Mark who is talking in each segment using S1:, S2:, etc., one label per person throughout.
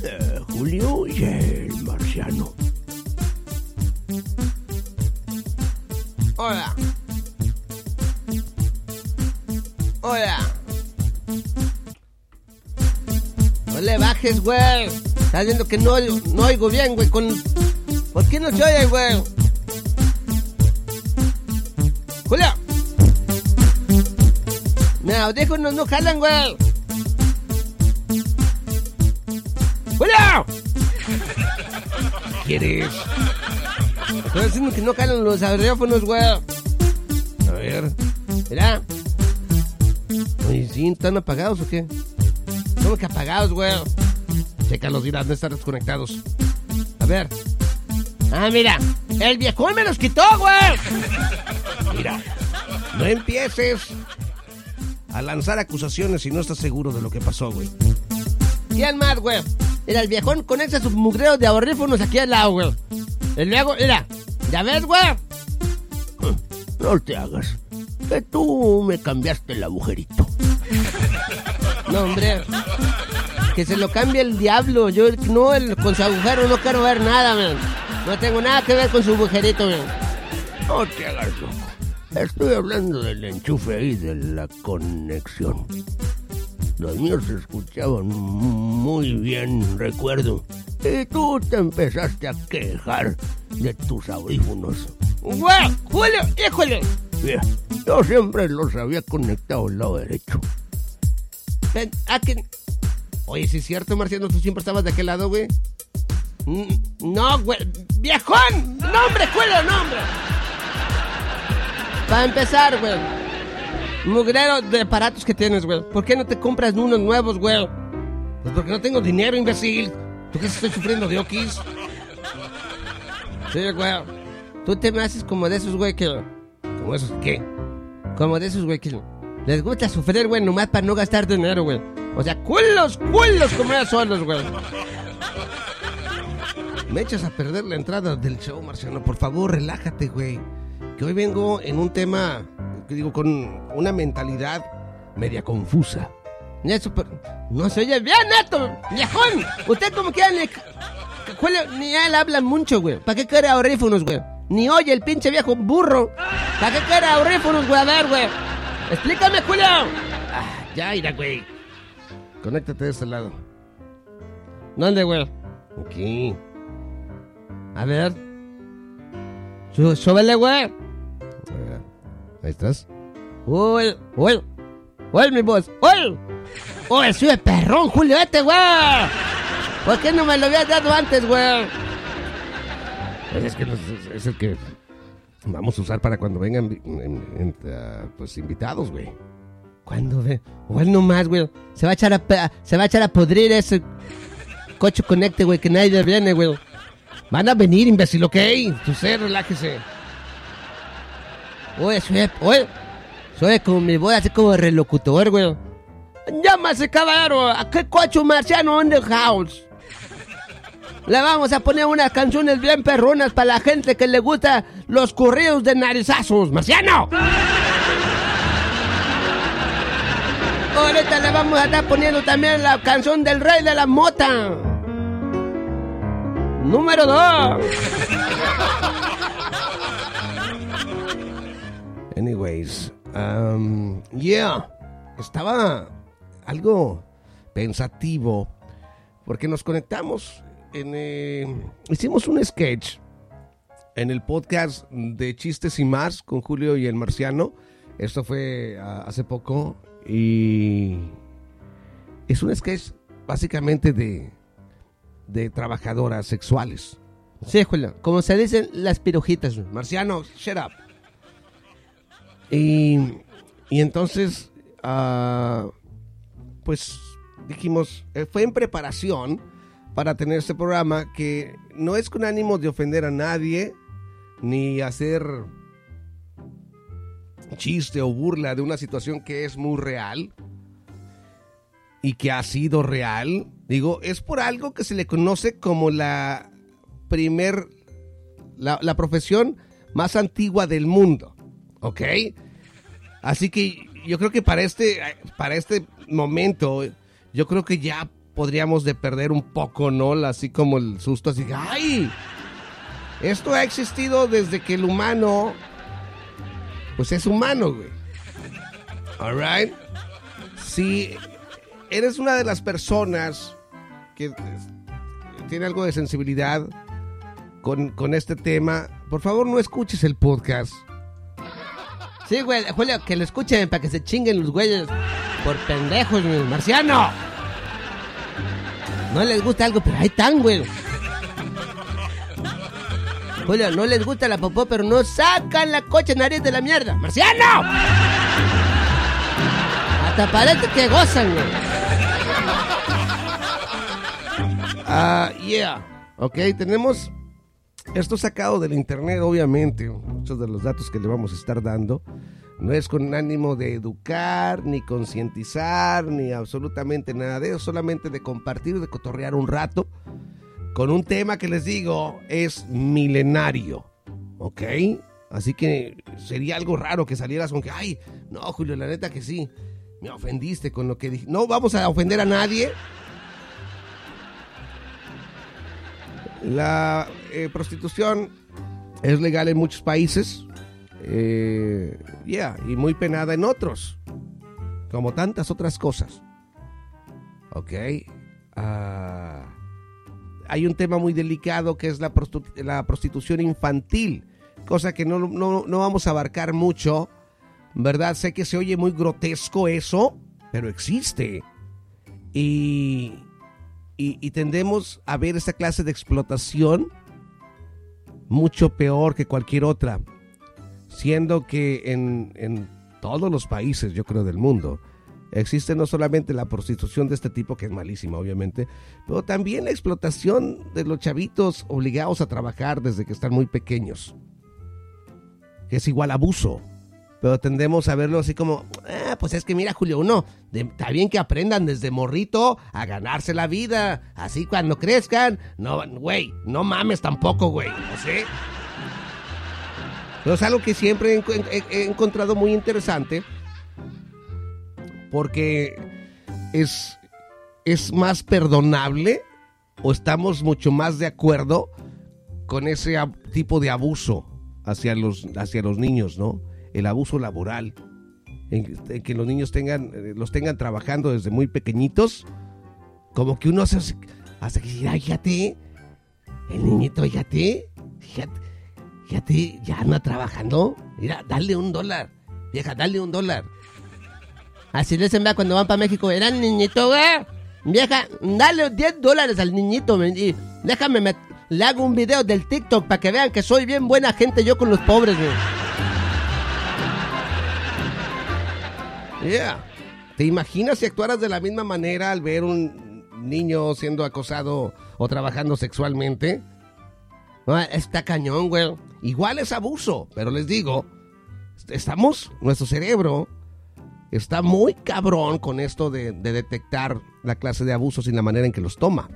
S1: De Julio y el marciano.
S2: Hola. Hola. No le bajes, güey. Estás viendo que no, no oigo bien, güey. Con... ¿Por qué no se oye, güey? Julio. Mis audífonos no jalan, güey. ¡Julio!
S1: ¿Quieres?
S2: Estoy diciendo que no jalan los audífonos, güey.
S1: A ver.
S2: Mira. Oye, ¿sí? ¿Están apagados o qué? ¿Cómo que apagados, güey?
S1: Chécalos, mira, no están desconectados.
S2: A ver. Ah, mira. El viejón me los quitó, güey.
S1: Mira, no empieces a lanzar acusaciones si no estás seguro de lo que pasó, güey.
S2: ¿Quién más, güey? Mira, el viejón conecta sus mugreos de ahorrífonos aquí al lado, güey. Y luego, mira. ¿Ya ves, güey?
S1: No te hagas. Que tú me cambiaste el agujerito.
S2: No, hombre. Que se lo cambie el diablo. Yo no, el, con su agujero no quiero ver nada, man. No tengo nada que ver con su agujerito, man.
S1: No te hagas loco. Estoy hablando del enchufe ahí, de la conexión. Los míos se escuchaban muy bien, recuerdo. Y tú te empezaste a quejar de tus audífonos.
S2: ¡Güey! ¡Julio! ¡Híjole!
S1: Mira, yo siempre los había conectado al lado derecho.
S2: Ven, ¿a qué? Oye, si es cierto, Marciano, tú siempre estabas de aquel lado, güey. Mm, No, güey. ¡Viejón! ¡No, hombre, Julio, no, hombre! Para empezar, güey. Mugrero de aparatos que tienes, güey. ¿Por qué no te compras unos nuevos, güey?
S1: Pues porque no tengo dinero, imbécil. ¿Tú que estoy sufriendo de okis?
S2: Sí, güey. Tú te me haces como de esos, güey, que...
S1: ¿Cómo esos qué?
S2: Como de esos, güey, que... Les gusta sufrir, güey, nomás para no gastar dinero, güey. O sea, culos, culos como ellos solos, güey.
S1: Me echas a perder la entrada del show, Marciano. Por favor, relájate, güey. Que hoy vengo en un tema, digo, con una mentalidad media confusa.
S2: Eso, pero no se oye bien, Neto, viejón. Usted como quiera ni, ni él habla mucho, güey. ¿Para qué quiere audífonos, güey? Ni oye el pinche viejo burro. ¿Para qué quiere audífonos, güey? A ver, güey. Explícame, Julio.
S1: Ah, ya, irá, güey. Conéctate de este lado.
S2: ¿Dónde, güey?
S1: Aquí.
S2: A ver. Sú- Súbele, güey.
S1: Ahí estás.
S2: Uy, uy. Uy, mi voz. Uy. Uy, sube perrón, Julio, este, güey. ¿Por qué no me lo habías dado antes, güey?
S1: Pues es que los- es el que vamos a usar para cuando vengan vi- en- en- pues invitados, güey.
S2: ¿Cuándo ve? Igual nomás, güey. Se va a echar a, se va a echar a podrir ese coche conecte, güey, que nadie viene, güey.
S1: Van a venir, imbécil, ok. Usted relájese.
S2: Oye, soy, oye, soy como mi voz, así como relocutor, güey. Llámase, caballero, ¿a qué coche marciano on the house? Le vamos a poner unas canciones bien perronas para la gente que le gusta los corridos de narizazos. ¡Marciano! Ahorita le vamos a estar poniendo también la canción del rey de la mota. Número 2.
S1: Anyways, um, yeah, estaba algo pensativo porque nos conectamos en, eh, hicimos un sketch en el podcast de chistes y más con Julio y el Marciano. Esto fue ah, hace poco y es un sketch básicamente de de trabajadoras sexuales.
S2: Sí, Julio, como se dicen las pirujitas.
S1: Marciano, shut up. Y, y entonces, ah, pues dijimos, eh, fue en preparación para tener este programa que no es con ánimo de ofender a nadie, ni hacer chiste o burla de una situación que es muy real y que ha sido real. Digo, es por algo que se le conoce como la primer, la, la profesión más antigua del mundo. ¿Ok? Así que yo creo que para este, para este momento, yo creo que ya podríamos de perder un poco, ¿no? Así como el susto, así, ¡ay! Esto ha existido desde que el humano, pues es humano, güey. Alright. Si eres una de las personas que tiene algo de sensibilidad con, con este tema, por favor no escuches el podcast.
S2: Sí, güey, Julio, que lo escuchen para que se chinguen los güeyes por pendejos, güey. Marciano. No les gusta algo, pero ahí están, güey. Julio, no les gusta la popó, pero no sacan la coche nariz de la mierda. ¡Marciano! Hasta parece que gozan, güey.
S1: Ah, yeah. Ok, tenemos esto sacado del internet, obviamente. Muchos de los datos que le vamos a estar dando. No es con ánimo de educar, ni concientizar, ni absolutamente nada de eso. Solamente de compartir, de cotorrear un rato. Con un tema que les digo es milenario. ¿Ok? Así que sería algo raro que salieras con que, ay, no, Julio, la neta que sí. Me ofendiste con lo que dije. No vamos a ofender a nadie. La eh, prostitución es legal en muchos países. Eh, yeah, y muy penada en otros. Como tantas otras cosas. Ok. Ah, hay un tema muy delicado que es la, la prostitución infantil. Cosa que no, no, no vamos a abarcar mucho. ¿Verdad? Sé que se oye muy grotesco eso. Pero existe. Y, y, tendemos a ver esta clase de explotación mucho peor que cualquier otra, siendo que en, en todos los países, yo creo, del mundo, existe no solamente la prostitución de este tipo, que es malísima, obviamente, pero también la explotación de los chavitos obligados a trabajar desde que están muy pequeños, que es igual abuso. Pero tendemos a verlo así como, ah, pues es que mira, Julio, uno, de- está bien que aprendan desde morrito a ganarse la vida. Así cuando crezcan, no, güey, no mames tampoco, güey, ¿no sé? Pero es algo que siempre he, he- encontrado muy interesante porque es, es más perdonable o estamos mucho más de acuerdo con ese tipo de abuso hacia los, hacia los niños, ¿no? El abuso laboral, que los niños tengan, eh, los tengan trabajando desde muy pequeñitos, como que uno hace, hace que diga, "Ay, fíjate, el niñito, fíjate, fíjate, fíjate, ya anda trabajando, mira, dale un dólar, vieja, dale un dólar.
S2: Así les envía cuando van para México. Era niñito, güey. Vieja, dale 10 dólares al niñito. Y déjame, me- le hago un video del TikTok para que vean que soy bien buena gente yo con los pobres, güey.
S1: Yeah. ¿Te imaginas si actuaras de la misma manera al ver un niño siendo acosado o trabajando sexualmente?
S2: No, está cañón, güey.
S1: Igual es abuso, pero les digo, estamos, nuestro cerebro está muy cabrón con esto de, de detectar la clase de abusos y la manera en que los toma.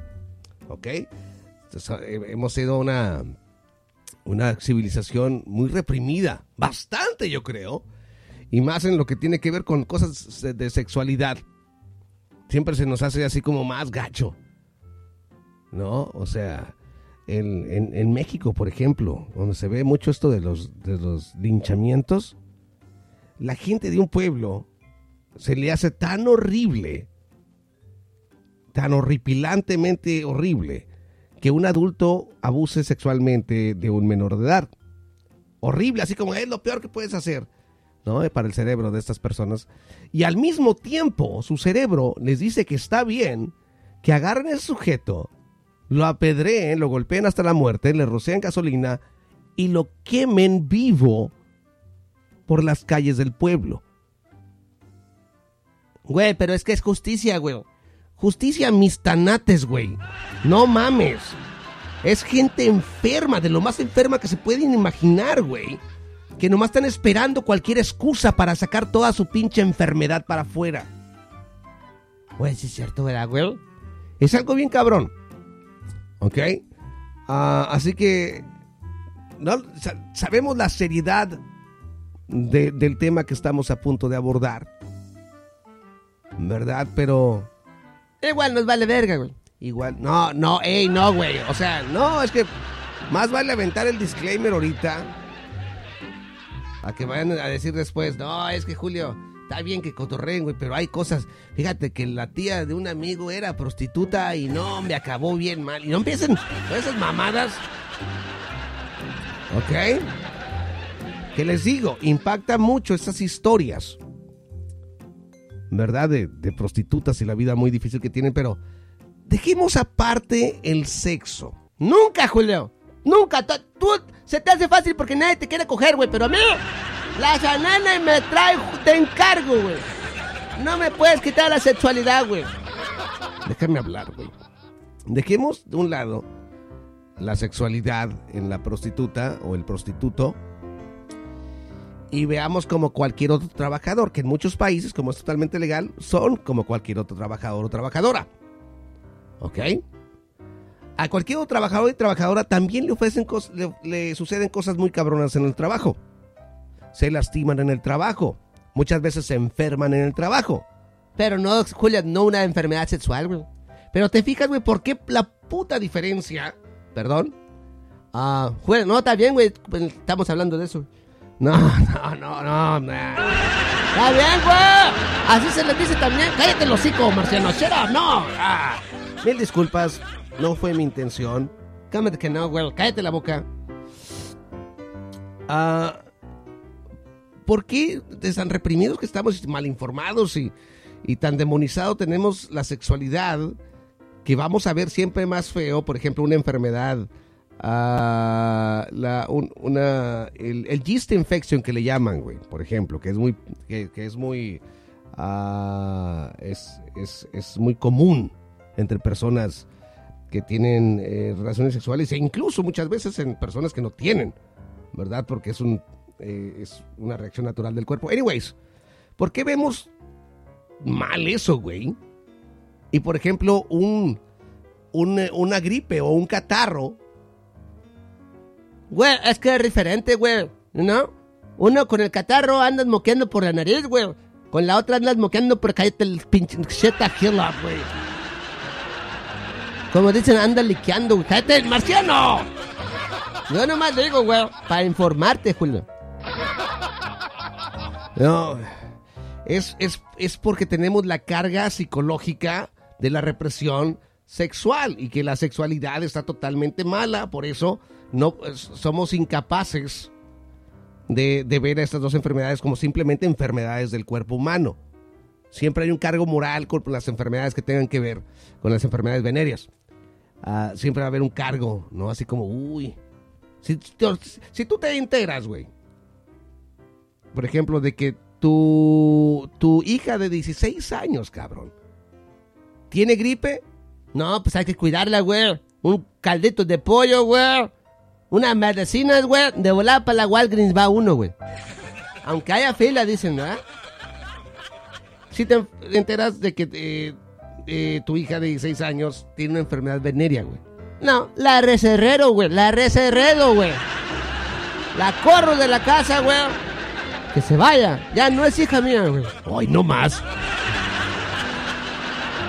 S1: ¿Ok? Eh, hemos sido una, una civilización muy reprimida, bastante yo creo, y más en lo que tiene que ver con cosas de sexualidad. Siempre se nos hace así como más gacho. ¿No? O sea, en, en- en México, por ejemplo, donde se ve mucho esto de los, de los linchamientos, la gente de un pueblo se le hace tan horrible, tan horripilantemente horrible, que un adulto abuse sexualmente de un menor de edad. Horrible, así como es lo peor que puedes hacer, ¿no? Para el cerebro de estas personas. Y al mismo tiempo, su cerebro les dice que está bien que agarren a ese sujeto, lo apedreen, lo golpeen hasta la muerte, le rocian gasolina y lo quemen vivo por las calles del pueblo.
S2: Güey, pero es que es justicia, güey.
S1: Justicia mis tanates, güey. No mames. Es gente enferma, de lo más enferma que se pueden imaginar, güey. Que nomás están esperando cualquier excusa para sacar toda su pinche enfermedad para afuera.
S2: Güey, sí es cierto, ¿verdad, güey?
S1: Es algo bien cabrón. ¿Ok? Ah, así que no, sa- sabemos la seriedad de- del tema que estamos a punto de abordar. ¿Verdad? Pero
S2: Igual nos vale verga, güey.
S1: igual... No, no, ey, no, güey. O sea, no, es que más vale aventar el disclaimer ahorita. A que vayan a decir después, no, es que Julio, está bien que cotorreen, güey, pero hay cosas. Fíjate que la tía de un amigo era prostituta y no, me acabó bien mal. Y no empiecen con esas mamadas. ¿Ok? Que les digo, impacta mucho esas historias. ¿Verdad? De, de prostitutas y la vida muy difícil que tienen, pero dejemos aparte el sexo.
S2: Nunca, Julio. Nunca. Tú, se te hace fácil porque nadie te quiere coger, güey. Pero a mí, la sanana me trae, te encargo, güey. No me puedes quitar la sexualidad, güey.
S1: Déjame hablar, güey. Dejemos de un lado la sexualidad en la prostituta o el prostituto y veamos como cualquier otro trabajador, que en muchos países, como es totalmente legal, son como cualquier otro trabajador o trabajadora. ¿Ok? A cualquier otro trabajador y trabajadora también le ofrecen le, le suceden cosas muy cabronas en el trabajo. Se lastiman en el trabajo. Muchas veces se enferman en el trabajo.
S2: Pero no, Julio, no una enfermedad sexual, güey.
S1: Pero te fijas, güey, ¿por qué la puta diferencia? Perdón.
S2: Ah, Julio, no, está bien, güey. pues, Estamos hablando de eso.
S1: No, no, no, no.
S2: Está bien, güey. Así se les dice también. Cállate el hocico, Marciano. No.
S1: Ah, mil disculpas, no fue mi intención.
S2: Cámate que no, güey. Cállate la boca.
S1: Ah, ¿Por qué de tan reprimidos que estamos mal informados y, y tan demonizado tenemos la sexualidad que vamos a ver siempre más feo? Por ejemplo, una enfermedad, ah, la, un- una, el, el yeast infection que le llaman, güey, por ejemplo, que es muy, que, es muy, ah, es, es, es muy común entre personas que tienen eh, relaciones sexuales e incluso muchas veces en personas que no tienen. ¿verdad? Porque es un eh, es una reacción natural del cuerpo. Anyways, ¿por qué vemos mal eso, güey? Y por ejemplo, un, un, una gripe o un catarro,
S2: Güey, es que es diferente, güey. ¿No? Uno con el catarro andas moqueando por la nariz, güey. Con la otra andas moqueando por cállate el pinche shit up, güey. Como dicen, anda liqueando, güey. Cállate el marciano. Yo nomás digo, güey, para informarte, Julio.
S1: no, es, es, es porque tenemos la carga psicológica de la represión sexual y que la sexualidad está totalmente mala, por eso no somos incapaces de, de ver a estas dos enfermedades como simplemente enfermedades del cuerpo humano. Siempre hay un cargo moral con las enfermedades que tengan que ver con las enfermedades venéreas. Ah, siempre va a haber un cargo, ¿no? Así como, uy. Si, tú te integras, güey, por ejemplo, de que tu, tu hija de 16 años, cabrón, tiene gripe,
S2: No, pues hay que cuidarla, güey. Un caldito de pollo, güey. Unas medicinas, güey. De volar para la Walgreens va uno, güey. Aunque haya fila, dicen, ¿no?
S1: si te enteras de que eh, eh, tu hija de 16 años tiene una enfermedad venérea, güey.
S2: No, la recerrero, güey. La recerrero, güey. La corro de la casa, güey. Que se vaya. Ya no es hija mía, güey.
S1: Ay, no más.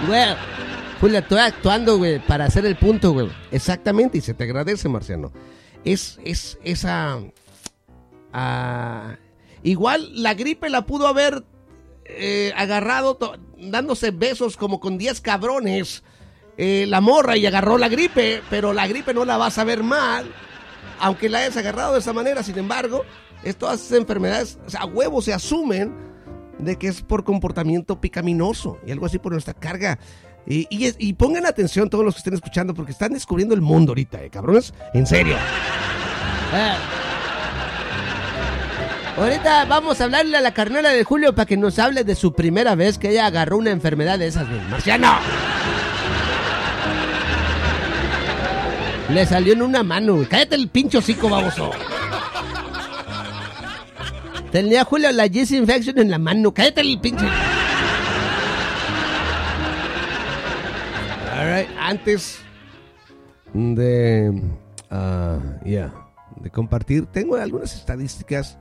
S2: Güey. Julia, estoy actuando, güey, para hacer el punto, güey.
S1: Exactamente, y se te agradece, Marciano. Es, es esa... ah, igual la gripe la pudo haber eh, agarrado dándose besos como con 10 cabrones. eh, la morra y agarró la gripe, pero la gripe no la vas a ver mal. Aunque la hayas agarrado de esa manera, sin embargo, es todas esas enfermedades, o sea, a huevo se asumen de que es por comportamiento picaminoso y algo así por nuestra carga y pongan atención todos los que estén escuchando porque están descubriendo el mundo ahorita, eh, cabrones. En serio.
S2: Eh. Ahorita vamos a hablarle a la carnera de Julio para que nos hable de su primera vez que ella agarró una enfermedad de esas, güey. ¡Marciano! Le salió en una mano. Cállate el pincho hocico, baboso. Tenía Julio la yeast infection en la mano. Cállate el pinche.
S1: Alright, antes de, ah, ya, de compartir, tengo algunas estadísticas.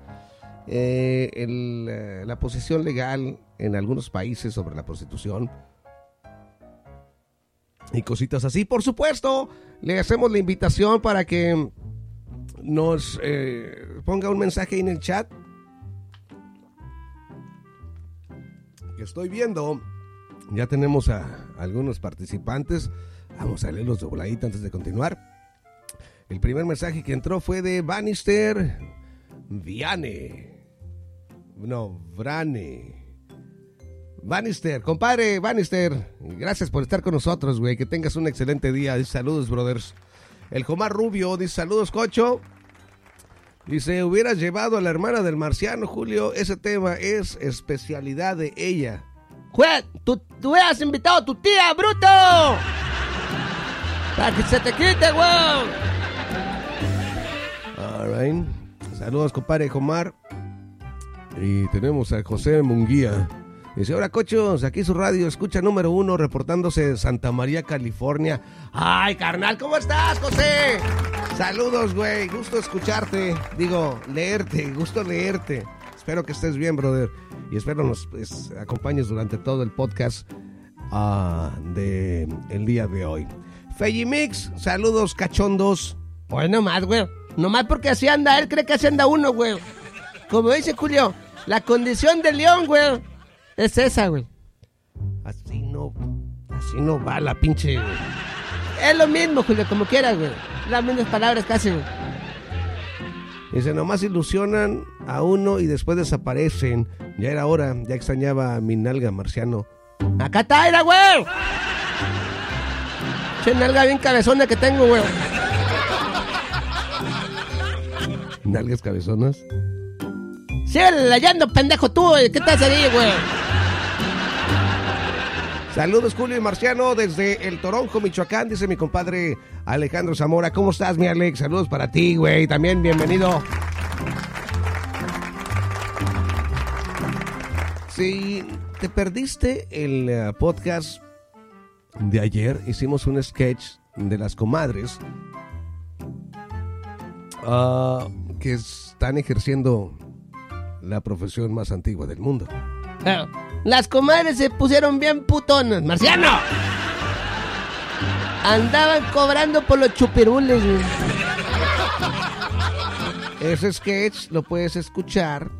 S1: Eh, eh, la posición legal en algunos países sobre la prostitución y cositas así. Por supuesto, le hacemos la invitación para que nos eh, ponga un mensaje en el chat. Que estoy viendo. Ya tenemos a algunos participantes. Vamos a leerlos de voladita antes de continuar. El primer mensaje que entró fue de Bannister Viane. No, Brane. Bannister, compadre Bannister, gracias por estar con nosotros, güey. Que tengas un excelente día. Dice, saludos, brothers. El Jomar Rubio dice saludos, cocho. Dice, hubieras llevado a la hermana del marciano, Julio. Ese tema es especialidad de ella.
S2: Juez, tú, hubieras invitado a tu tía, bruto. Para que se te quite, güey.
S1: All right. Saludos, compadre Jomar. Y tenemos a José Munguía. Dice, hola cochos, aquí su radio, escucha número uno, reportándose de Santa María, California. Ay, carnal, ¿cómo estás, José? Saludos, güey, gusto escucharte. Digo, leerte, gusto leerte. Espero que estés bien, brother. Y espero nos pues, acompañes durante todo el podcast ah, de el día de hoy. Mix, saludos, cachondos.
S2: Pues nomás, güey. Nomás porque así anda, él cree que así anda uno, güey. Como dice Julio, la condición del león, güey, es esa, güey.
S1: Así no, así no va la pinche.
S2: Es lo mismo, Julio, como quiera, güey. Las mismas palabras casi, güey.
S1: Dice, nomás ilusionan a uno y después desaparecen. Ya era hora, ya extrañaba a mi nalga marciano.
S2: Acá está, era, güey. Che nalga bien cabezona que tengo, güey.
S1: ¿Nalgas cabezonas?
S2: Sigue leyendo, pendejo tú. ¿Qué estás ahí, güey?
S1: Saludos, Julio y Marciano, desde el Toronjo, Michoacán, dice mi compadre Alejandro Zamora. ¿Cómo estás, mi Alex? Saludos para ti, güey. También bienvenido. Si te perdiste el eh, podcast de ayer, hicimos un sketch de las comadres ah, que están ejerciendo la profesión más antigua del mundo.
S2: Eh, Las comadres se pusieron bien putonas, Marciano. Andaban cobrando por los chupirules.
S1: Ese sketch lo puedes escuchar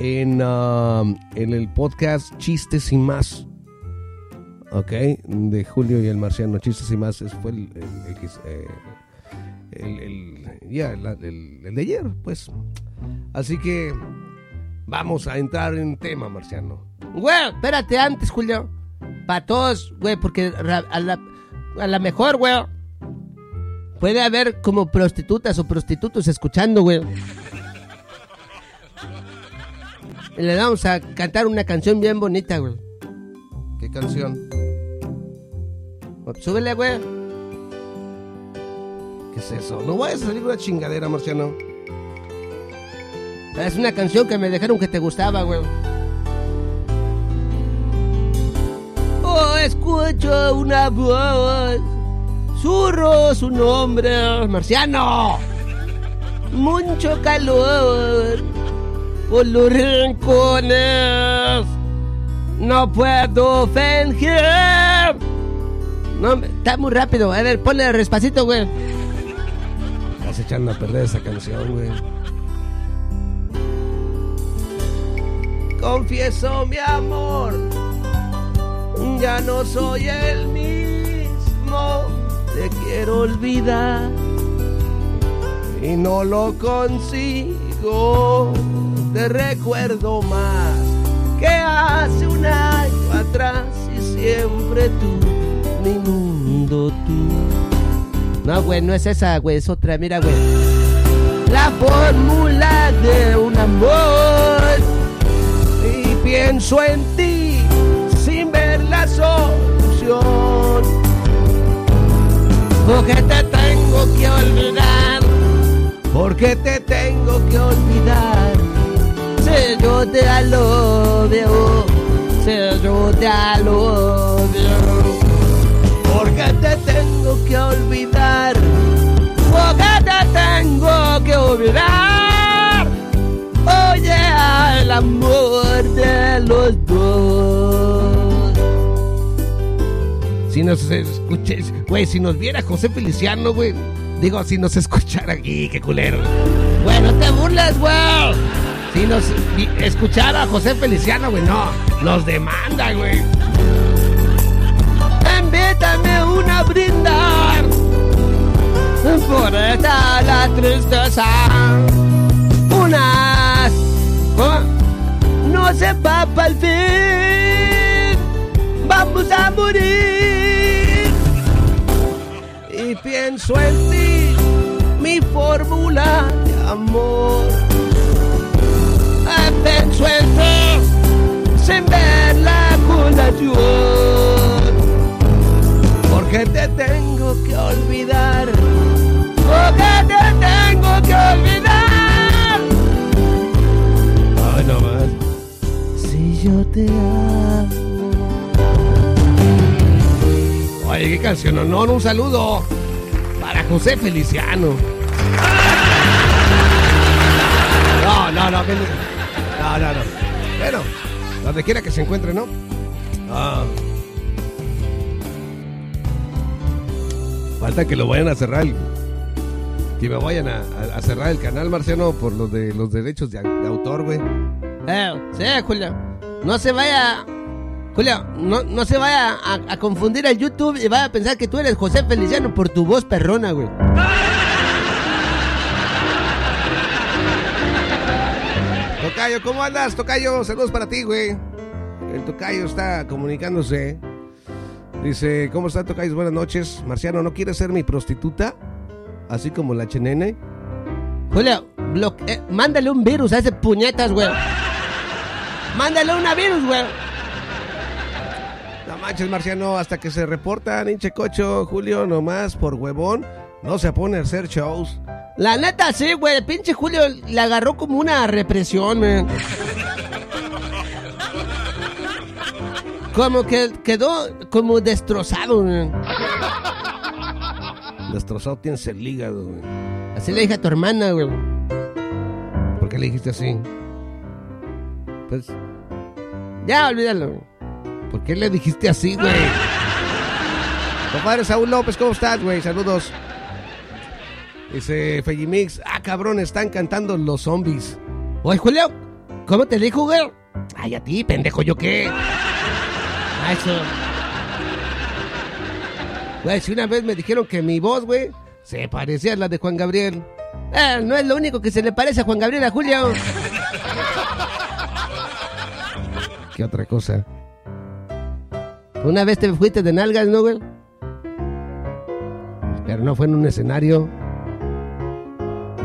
S1: en, ah, en el podcast Chistes y más. Ok, de Julio y el Marciano. Chistes y más. Ese fue el, el- eh, el- el- ya, la- el- el de ayer, pues. Así que vamos a entrar en tema, Marciano.
S2: Güey, espérate antes, Julio. Para todos, güey, porque a la, a la mejor, güey. Puede haber como prostitutas o prostitutos escuchando, güey. Y le vamos a cantar una canción bien bonita, güey.
S1: ¿Qué canción?
S2: Súbele, güey.
S1: ¿Qué es eso? No vayas a salir una chingadera, Marciano.
S2: Es una canción que me dijeron que te gustaba, güey. Oh, escucho una voz. Surro su nombre. Marciano. Mucho calor. Por los rincones. No puedo fingir. No, está muy rápido. A ver, ponle despacito, güey.
S1: Estás echando a perder esa canción, güey. Confieso mi amor, ya no soy el mismo. Te quiero olvidar y no lo consigo. Te recuerdo más que hace un año atrás y
S2: siempre tú, mi mundo tú. No, güey, no es esa, güey, es otra, mira, güey. La fórmula de un amor. Pienso en ti sin ver la solución. Porque te tengo que olvidar. Porque te tengo que olvidar. Si yo te alobio. Si yo te alobio. Porque te tengo que olvidar. Porque te tengo que olvidar. Amor de los dos.
S1: Si nos escuches, güey, si nos viera José Feliciano, güey. Digo, si nos escuchara aquí, qué culero.
S2: Bueno, te burlas, güey.
S1: Si nos escuchara José Feliciano, güey, no. Nos demanda, güey.
S2: Invítame una brindar por esta la tristeza. Una ¿cómo? No se va para el fin. Vamos a morir. Y pienso en ti, mi fórmula de amor. Y pienso en ti, sin ver la colación. Porque te tengo que olvidar. Porque te yo te amo.
S1: Oye, qué canción, honor, un saludo para José Feliciano. No, no, no, no, no, no. Bueno, donde quiera que se encuentre, ¿no? Ah. Falta que lo vayan a cerrar, que me vayan a cerrar el canal, Marciano, por los de los derechos de, de autor, güey.
S2: Eh, sí, Julio. No se vaya. Julio, no, no se vaya a, a confundir el YouTube y vaya a pensar que tú eres José Feliciano por tu voz perrona, güey.
S1: Tocayo, ¿cómo andas, Tocayo? Saludos para ti, güey. El Tocayo está comunicándose. Dice, ¿cómo está, Tocayo? Buenas noches. Marciano, ¿no quieres ser mi prostituta? Así como la chenene.
S2: Julio, eh, mándale un virus a ese puñetas, güey. Mándale una virus, güey.
S1: No manches, Marciano, hasta que se reportan, hinche cocho, Julio, nomás por huevón, no se pone a hacer shows.
S2: La neta, sí, güey. El pinche Julio le agarró como una represión, man. Como que quedó como destrozado, man.
S1: Destrozado tienes el hígado, güey.
S2: Así le dije a tu hermana, güey.
S1: ¿Por qué le dijiste así?
S2: Pues. Ya, olvídalo.
S1: ¿Por qué le dijiste así, güey? Compadre Saúl López, ¿cómo estás, güey? Saludos. Dice Fellimix, ah, cabrón, están cantando los zombies.
S2: Oye, Julio, ¿cómo te dijo, güey?
S1: Ay, a ti, pendejo, ¿yo qué?
S2: Ah, eso.
S1: Güey, si una vez me dijeron que mi voz, güey, se parecía a la de Juan Gabriel.
S2: Eh, no es lo único que se le parece a Juan Gabriel a Julio.
S1: ¿Qué otra cosa?
S2: Una vez te fuiste de nalgas, ¿no, güey?
S1: Pero no fue en un escenario.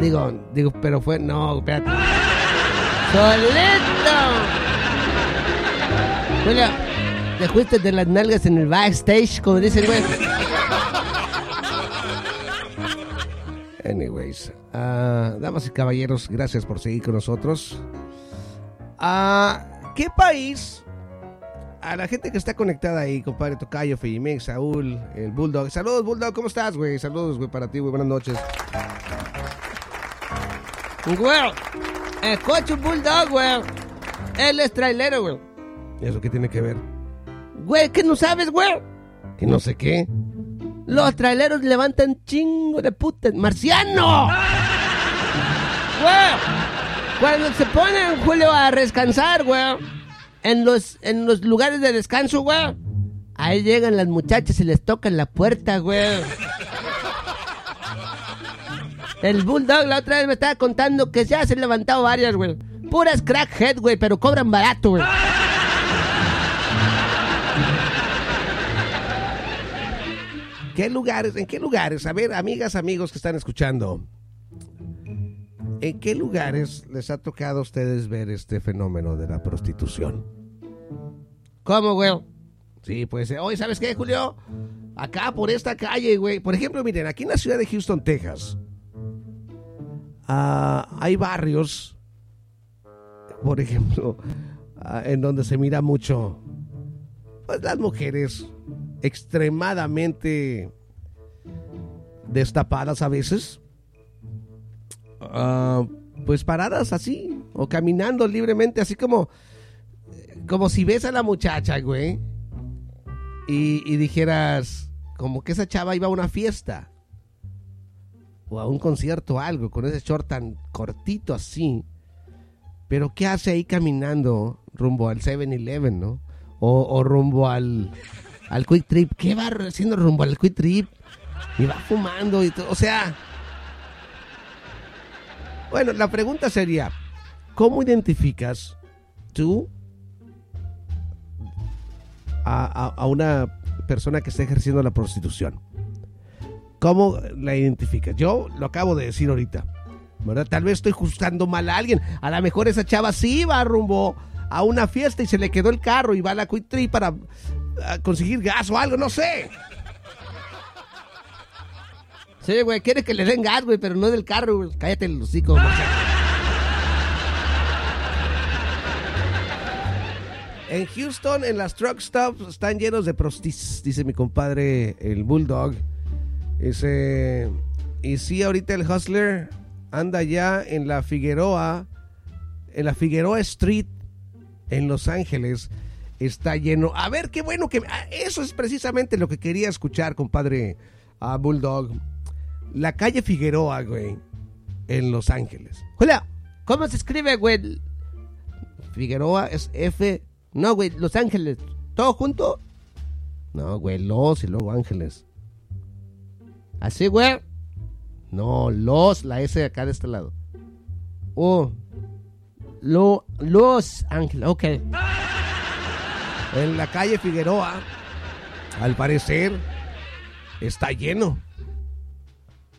S2: Digo,
S1: Digo, pero fue, no, espérate.
S2: ¡Solito! Julio, te fuiste de las nalgas en el backstage, como dicen, güey.
S1: Anyways, ah, damas y caballeros, gracias por seguir con nosotros. Ah, ¿Qué país? A la gente que está conectada ahí, compadre Tocayo, Fellimix, Saúl, el Bulldog. Saludos, Bulldog, ¿cómo estás, güey? Saludos, güey, para ti, güey, buenas noches.
S2: Güey, el coche Bulldog, güey. Él es trailero, güey.
S1: ¿Y eso qué tiene que ver?
S2: Güey, ¿qué no sabes, güey?
S1: Que no sé qué.
S2: Los traileros levantan chingo de putas. ¡Marciano! Güey, cuando se ponen, Julio, a descansar, güey, en los, en los lugares de descanso, güey, ahí llegan las muchachas y les tocan la puerta, güey. El Bulldog la otra vez me estaba contando que ya se han levantado varias, güey. Puras crackhead, güey, pero cobran barato, güey.
S1: ¿Qué lugares? ¿En qué lugares? A ver, amigas, amigos que están escuchando. ¿En qué lugares les ha tocado a ustedes ver este fenómeno de la prostitución?
S2: ¿Cómo, güey?
S1: Sí, pues, oye, ¿sabes qué, Julio? Acá por esta calle, güey. Por ejemplo, miren, aquí en la ciudad de Houston, Texas, ah, hay barrios, por ejemplo, ah, en donde se mira mucho, pues las mujeres extremadamente destapadas a veces, ah, pues paradas así, o caminando libremente, así como, como si ves a la muchacha, güey, y, dijeras, como que esa chava iba a una fiesta, o a un concierto algo, con ese short tan cortito así, pero ¿qué hace ahí caminando rumbo al 7-Eleven, no? O, o rumbo al, al Quick Trip. ¿Qué va haciendo rumbo al Quick Trip? Y va fumando y todo. O sea. Bueno, la pregunta sería: ¿cómo identificas tú a, una persona que está ejerciendo la prostitución? ¿Cómo la identificas? Yo lo acabo de decir ahorita. ¿Verdad? Tal vez estoy juzgando mal a alguien. A lo mejor esa chava sí va rumbo a una fiesta y se le quedó el carro y va a la Quick Trip para a conseguir gas o algo, no sé.
S2: Sí, güey, quiere que le den gas, güey, pero no del carro. Cállate el hocico.
S1: En Houston, en las truck stops, están llenos de prostis, dice mi compadre, el Bulldog. Dice, y sí, ahorita el Hustler anda ya en la Figueroa, en la Figueroa Street, en Los Ángeles. Está lleno. A ver, qué bueno que... ah, Eso es precisamente lo que quería escuchar, compadre ah, Bulldog. La calle Figueroa, güey, en Los Ángeles.
S2: Julia, ¿cómo se escribe, güey?
S1: Figueroa es F...
S2: No, güey, Los Ángeles. ¿Todo junto?
S1: No, güey, Los y luego Ángeles.
S2: Así, güey.
S1: No, los, la S acá de este lado.
S2: Oh. Lo, Los Ángeles, ok.
S1: En la calle Figueroa, al parecer, está lleno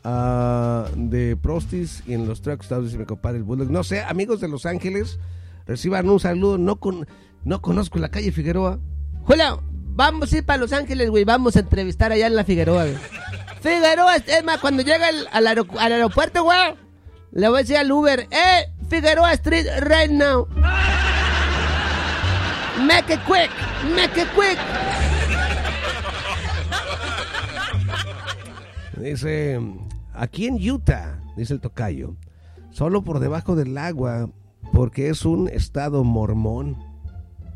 S1: ah, de prostis y en los dice mi compadre el Bulldog. No sé, amigos de Los Ángeles, reciban un saludo. No, con, no conozco la calle Figueroa.
S2: Julia, vamos a ir para Los Ángeles, güey. Vamos a entrevistar allá en la Figueroa, güey. Figueroa, es más, cuando llega el- al, aeropu- al aeropuerto, güey, le voy a decir al Uber, eh, Figueroa Street right now. Make it quick, make it quick.
S1: Dice, aquí en Utah, dice el tocayo, solo por debajo del agua, porque es un estado mormón.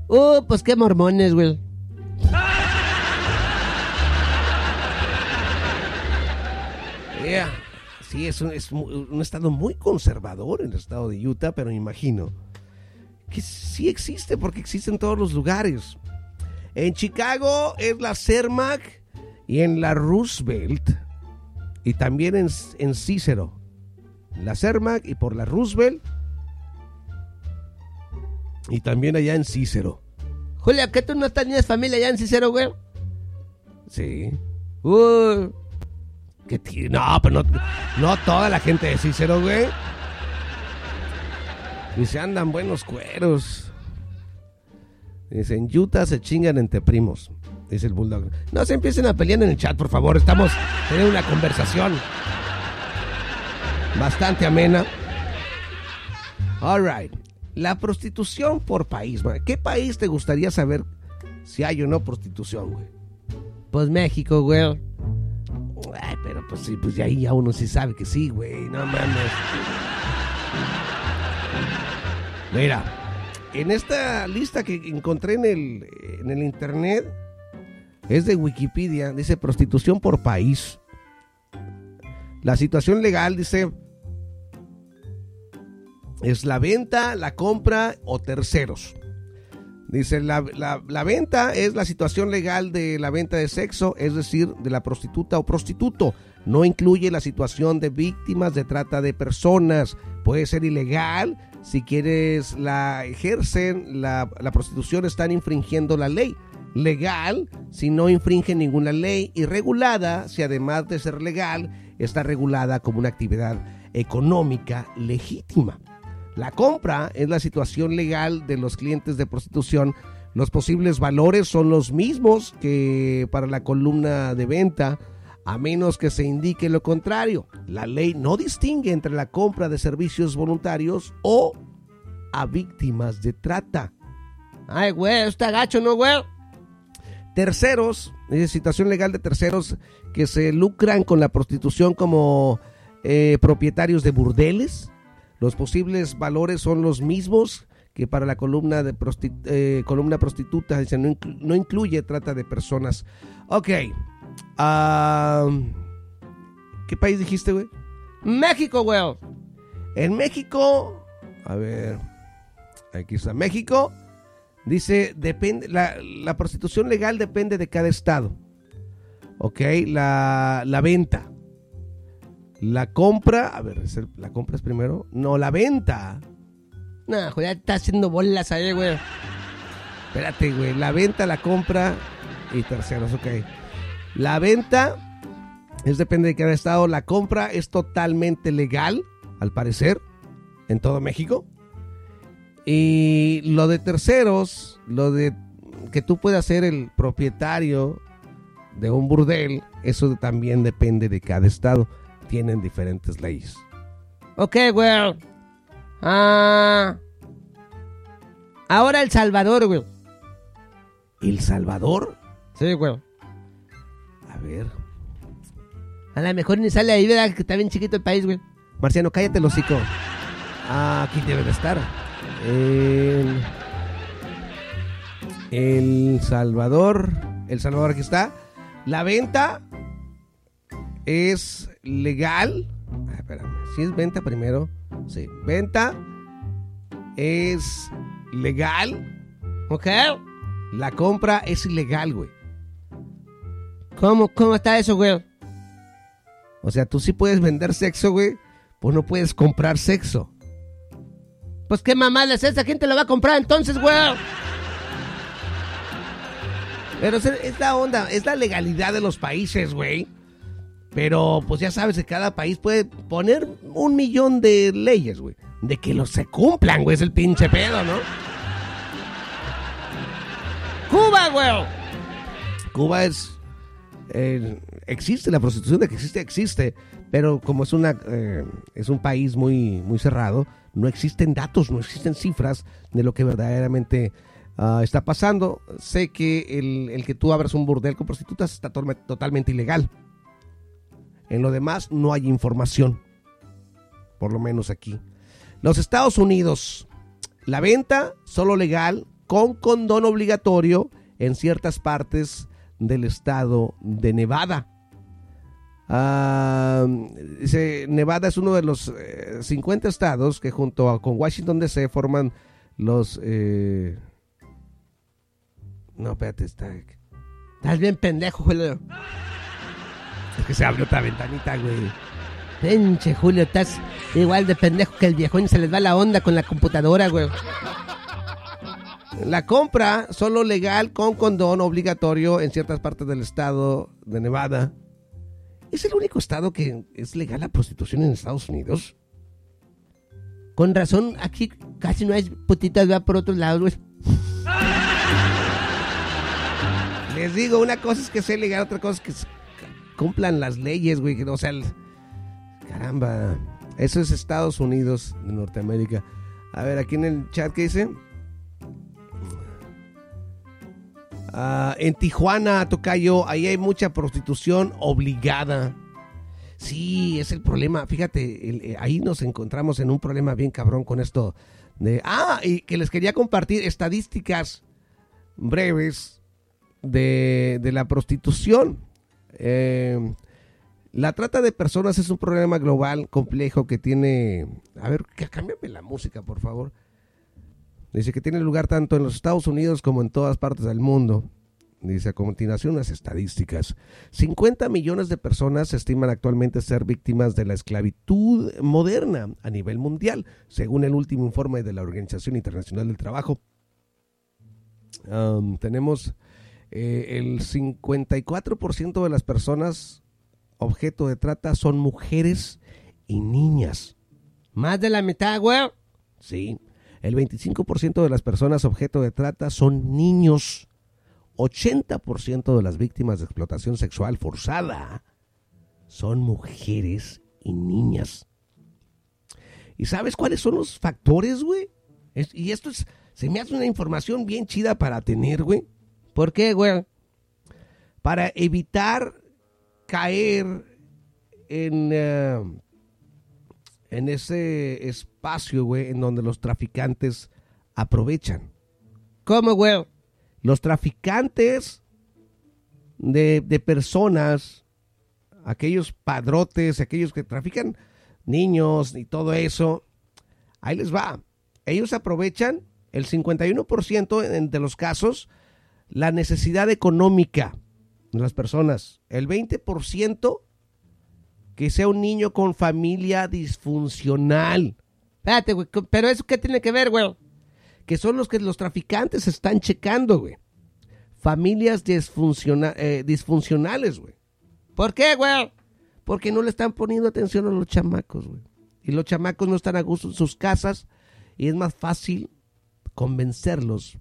S2: Uh, pues qué mormones, güey.
S1: Yeah. Sí, es un, es un estado muy conservador el estado de Utah, pero me imagino que sí existe porque existe en todos los lugares. En Chicago es la Cermac y en la Roosevelt y también en, en Cicero. La Cermac y por la Roosevelt y también allá en Cicero.
S2: Julia, ¿qué tú no tenías familia allá en Cicero, güey?
S1: Sí.
S2: Uh,
S1: ¿Qué No, pero no, no toda la gente de Cicero, güey. Dice, andan buenos cueros. Dice, en Utah se chingan entre primos. Dice el Bulldog. No se empiecen a pelear en el chat, por favor. Estamos teniendo una conversación bastante amena. All right. La prostitución por país. ¿Qué país te gustaría saber si hay o no prostitución, güey?
S2: pues México, güey.
S1: Pero pues sí, pues de ahí ya uno sí sabe que sí, güey, no mames. Mira, en esta lista que encontré en el, en el internet, es de Wikipedia, dice prostitución por país. La situación legal dice es la venta, la compra o terceros. Dice, la, la- venta es la situación legal de la venta de sexo, es decir, de la prostituta o prostituto. No incluye la situación de víctimas de trata de personas. Puede ser ilegal. Si quieres la ejercen, la, la prostitución están infringiendo la ley. Legal si no infringe ninguna ley y regulada si además de ser legal está regulada como una actividad económica legítima. La compra es la situación legal de los clientes de prostitución. Los posibles valores son los mismos que para la columna de venta, a menos que se indique lo contrario. La ley no distingue entre la compra de servicios voluntarios o a víctimas de trata.
S2: Ay, güey, está gacho, ¿no, güey?
S1: Terceros, es situación legal de terceros que se lucran con la prostitución como eh, propietarios de burdeles. Los posibles valores son los mismos que para la columna de eh, columna prostituta. Dice, no, no, incluye trata de personas. Ok. ¿Qué país dijiste, güey?
S2: México, güey.
S1: En México, a ver, aquí está México. Dice, depende, la, la prostitución legal depende de cada estado. Ok, la, la venta. La compra, a ver, ¿la compra es primero? No, la venta.
S2: No, joder, está haciendo bolas ahí, güey.
S1: Espérate, güey. La venta, la compra y terceros, ok. La venta es depende de cada estado. La compra es totalmente legal, al parecer, en todo México. Y lo de terceros, lo de que tú puedas ser el propietario de un burdel, eso también depende de cada estado tienen diferentes leyes.
S2: Ok, güey. Ah. Ahora El Salvador, güey.
S1: ¿El Salvador?
S2: Sí, güey.
S1: A ver.
S2: A lo mejor ni sale ahí, ¿verdad? Que está bien chiquito el país, güey.
S1: Marciano, cállate el hocico. Ah, aquí debe de estar. El... el Salvador. El Salvador aquí está. La venta es legal. Ah, espérame, si es venta primero. Sí, venta es legal.
S2: ¿Ok?
S1: La compra es ilegal, güey.
S2: ¿Cómo, ¿Cómo está eso, güey?
S1: O sea, tú sí puedes vender sexo, güey. Pues no puedes comprar sexo.
S2: Pues qué mamada es esa. ¿Quién te lo va a comprar entonces, güey?
S1: Pero es la onda, es la legalidad de los países, güey. Pero pues ya sabes que cada país puede poner un millón de leyes, güey. De que los se cumplan, güey. Es el pinche pedo, ¿no?
S2: Cuba, güey.
S1: Cuba es... Eh, existe la prostitución, de que existe, existe. Pero como es, una, eh, es un país muy, muy cerrado, no existen datos, no existen cifras de lo que verdaderamente ah, está pasando. Sé que el, el, que tú abras un burdel con prostitutas está totalmente ilegal. En lo demás no hay información, por lo menos aquí. Los Estados Unidos, la venta solo legal con condón obligatorio en ciertas partes del estado de Nevada. Ah, Nevada es uno de los 50 eh, estados que junto con Washington DC forman los... Eh, no, espérate, está...
S2: Estás bien pendejo, Julio.
S1: Es que se abrió otra ventanita, güey.
S2: Pinche Julio, estás igual de pendejo que el viejón se les va la onda con la computadora, güey.
S1: La compra solo legal con condón obligatorio en ciertas partes del estado de Nevada. ¿Es el único estado que es legal la prostitución en Estados Unidos?
S2: Con razón, aquí casi no hay putitas, va por otros lados, güey.
S1: Les digo, una cosa es que sea legal, otra cosa es que cumplan las leyes, güey. O sea, caramba. Eso es Estados Unidos de Norteamérica. A ver, aquí en el chat, ¿qué dice? Ah, en Tijuana, Tocayo, ahí hay mucha prostitución obligada. Sí, es el problema. Fíjate, eh, ahí nos encontramos en un problema bien cabrón con esto. Ah, y que les quería compartir estadísticas breves de, de la prostitución. Eh, la trata de personas es un problema global complejo que tiene... A ver, cámbiame la música, por favor. Dice que tiene lugar tanto en los Estados Unidos como en todas partes del mundo. Dice a continuación las estadísticas. 50 millones de personas se estiman actualmente ser víctimas de la esclavitud moderna a nivel mundial, según el último informe de la Organización Internacional del Trabajo. tenemos eh, el 54% de las personas objeto de trata son mujeres y niñas.
S2: Más de la mitad, güey.
S1: Sí. El 25% de las personas objeto de trata son niños. 80% de las víctimas de explotación sexual forzada son mujeres y niñas. ¿Y sabes cuáles son los factores, güey? Y esto es, se me hace una información bien chida para tener, güey.
S2: ¿Por qué, güey?
S1: Para evitar caer en, eh, en ese espacio, güey, en donde los traficantes aprovechan.
S2: ¿Cómo, güey?
S1: Los traficantes de, de personas, aquellos padrotes, aquellos que trafican niños y todo eso, ahí les va. Ellos aprovechan el 51% en- de los casos la necesidad económica de las personas. El 20% que sea un niño con familia disfuncional,
S2: Espérate, güey. ¿Pero eso qué tiene que ver, güey?
S1: que son los que los traficantes están checando, güey. Familias disfunciona- eh, disfuncionales, güey.
S2: ¿Por qué, güey?
S1: Porque no le están poniendo atención a los chamacos, güey. Y los chamacos no están a gusto en sus casas y es más fácil convencerlos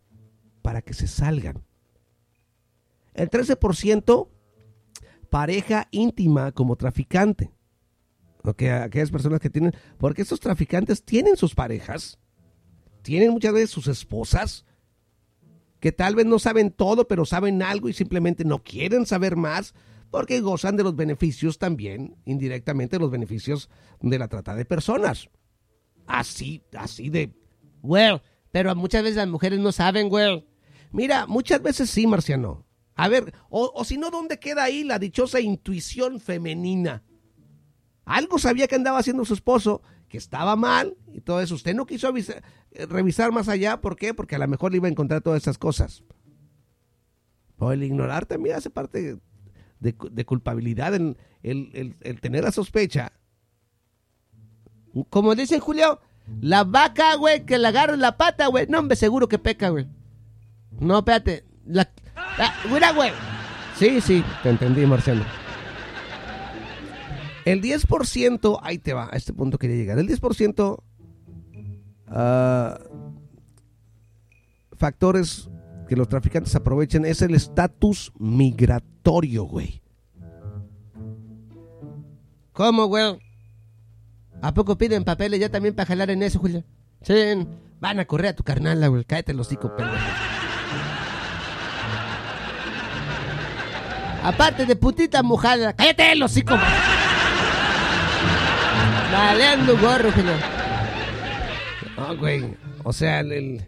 S1: para que se salgan. El 13% pareja íntima como traficante. Ok, aquellas personas que tienen, porque estos traficantes tienen sus parejas, tienen muchas veces sus esposas, que tal vez no saben todo, pero saben algo y simplemente no quieren saber más, porque gozan de los beneficios también, indirectamente los beneficios de la trata de personas. Así, así de...
S2: Güey, pero muchas veces las mujeres no saben, güey.
S1: Mira, muchas veces sí, Marciano. A ver, o, o si no, ¿dónde queda ahí la dichosa intuición femenina? Algo sabía que andaba haciendo su esposo, que estaba mal y todo eso. Usted no quiso eh, revisar más allá, ¿por qué? Porque a lo mejor le iba a encontrar todas esas cosas. O el ignorar también hace parte de, de culpabilidad, el, el- el- tener la sospecha.
S2: Como dice Julio, la vaca, güey, que la agarra en la pata, güey. No, hombre, seguro que peca, güey. No, espérate. La... Ah, mira, güey.
S1: Sí, sí, te entendí, Marciano. El 10%, ahí te va, a este punto quería llegar. El 10% ah, factores que los traficantes aprovechan es el estatus migratorio, güey.
S2: ¿Cómo, güey? ¿A poco piden papeles ya también para jalar en eso, Julio? Sí, van a correr a tu carnal, güey. Cállate los hocico, pendejo. Aparte de putita mojada, cállate los hocico. Valeando gorro.
S1: Ah, güey. O sea, el, el-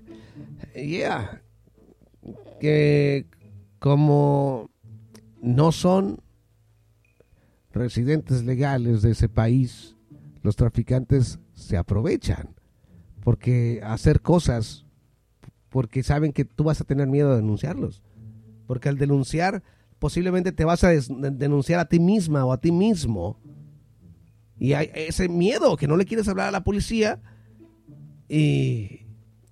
S1: yeah. Que como no son residentes legales de ese país, los traficantes se aprovechan. Porque hacer cosas, porque saben que tú vas a tener miedo de denunciarlos. Porque al denunciar, posiblemente te vas a denunciar a ti misma o a ti mismo. Y hay ese miedo que no le quieres hablar a la policía. Y,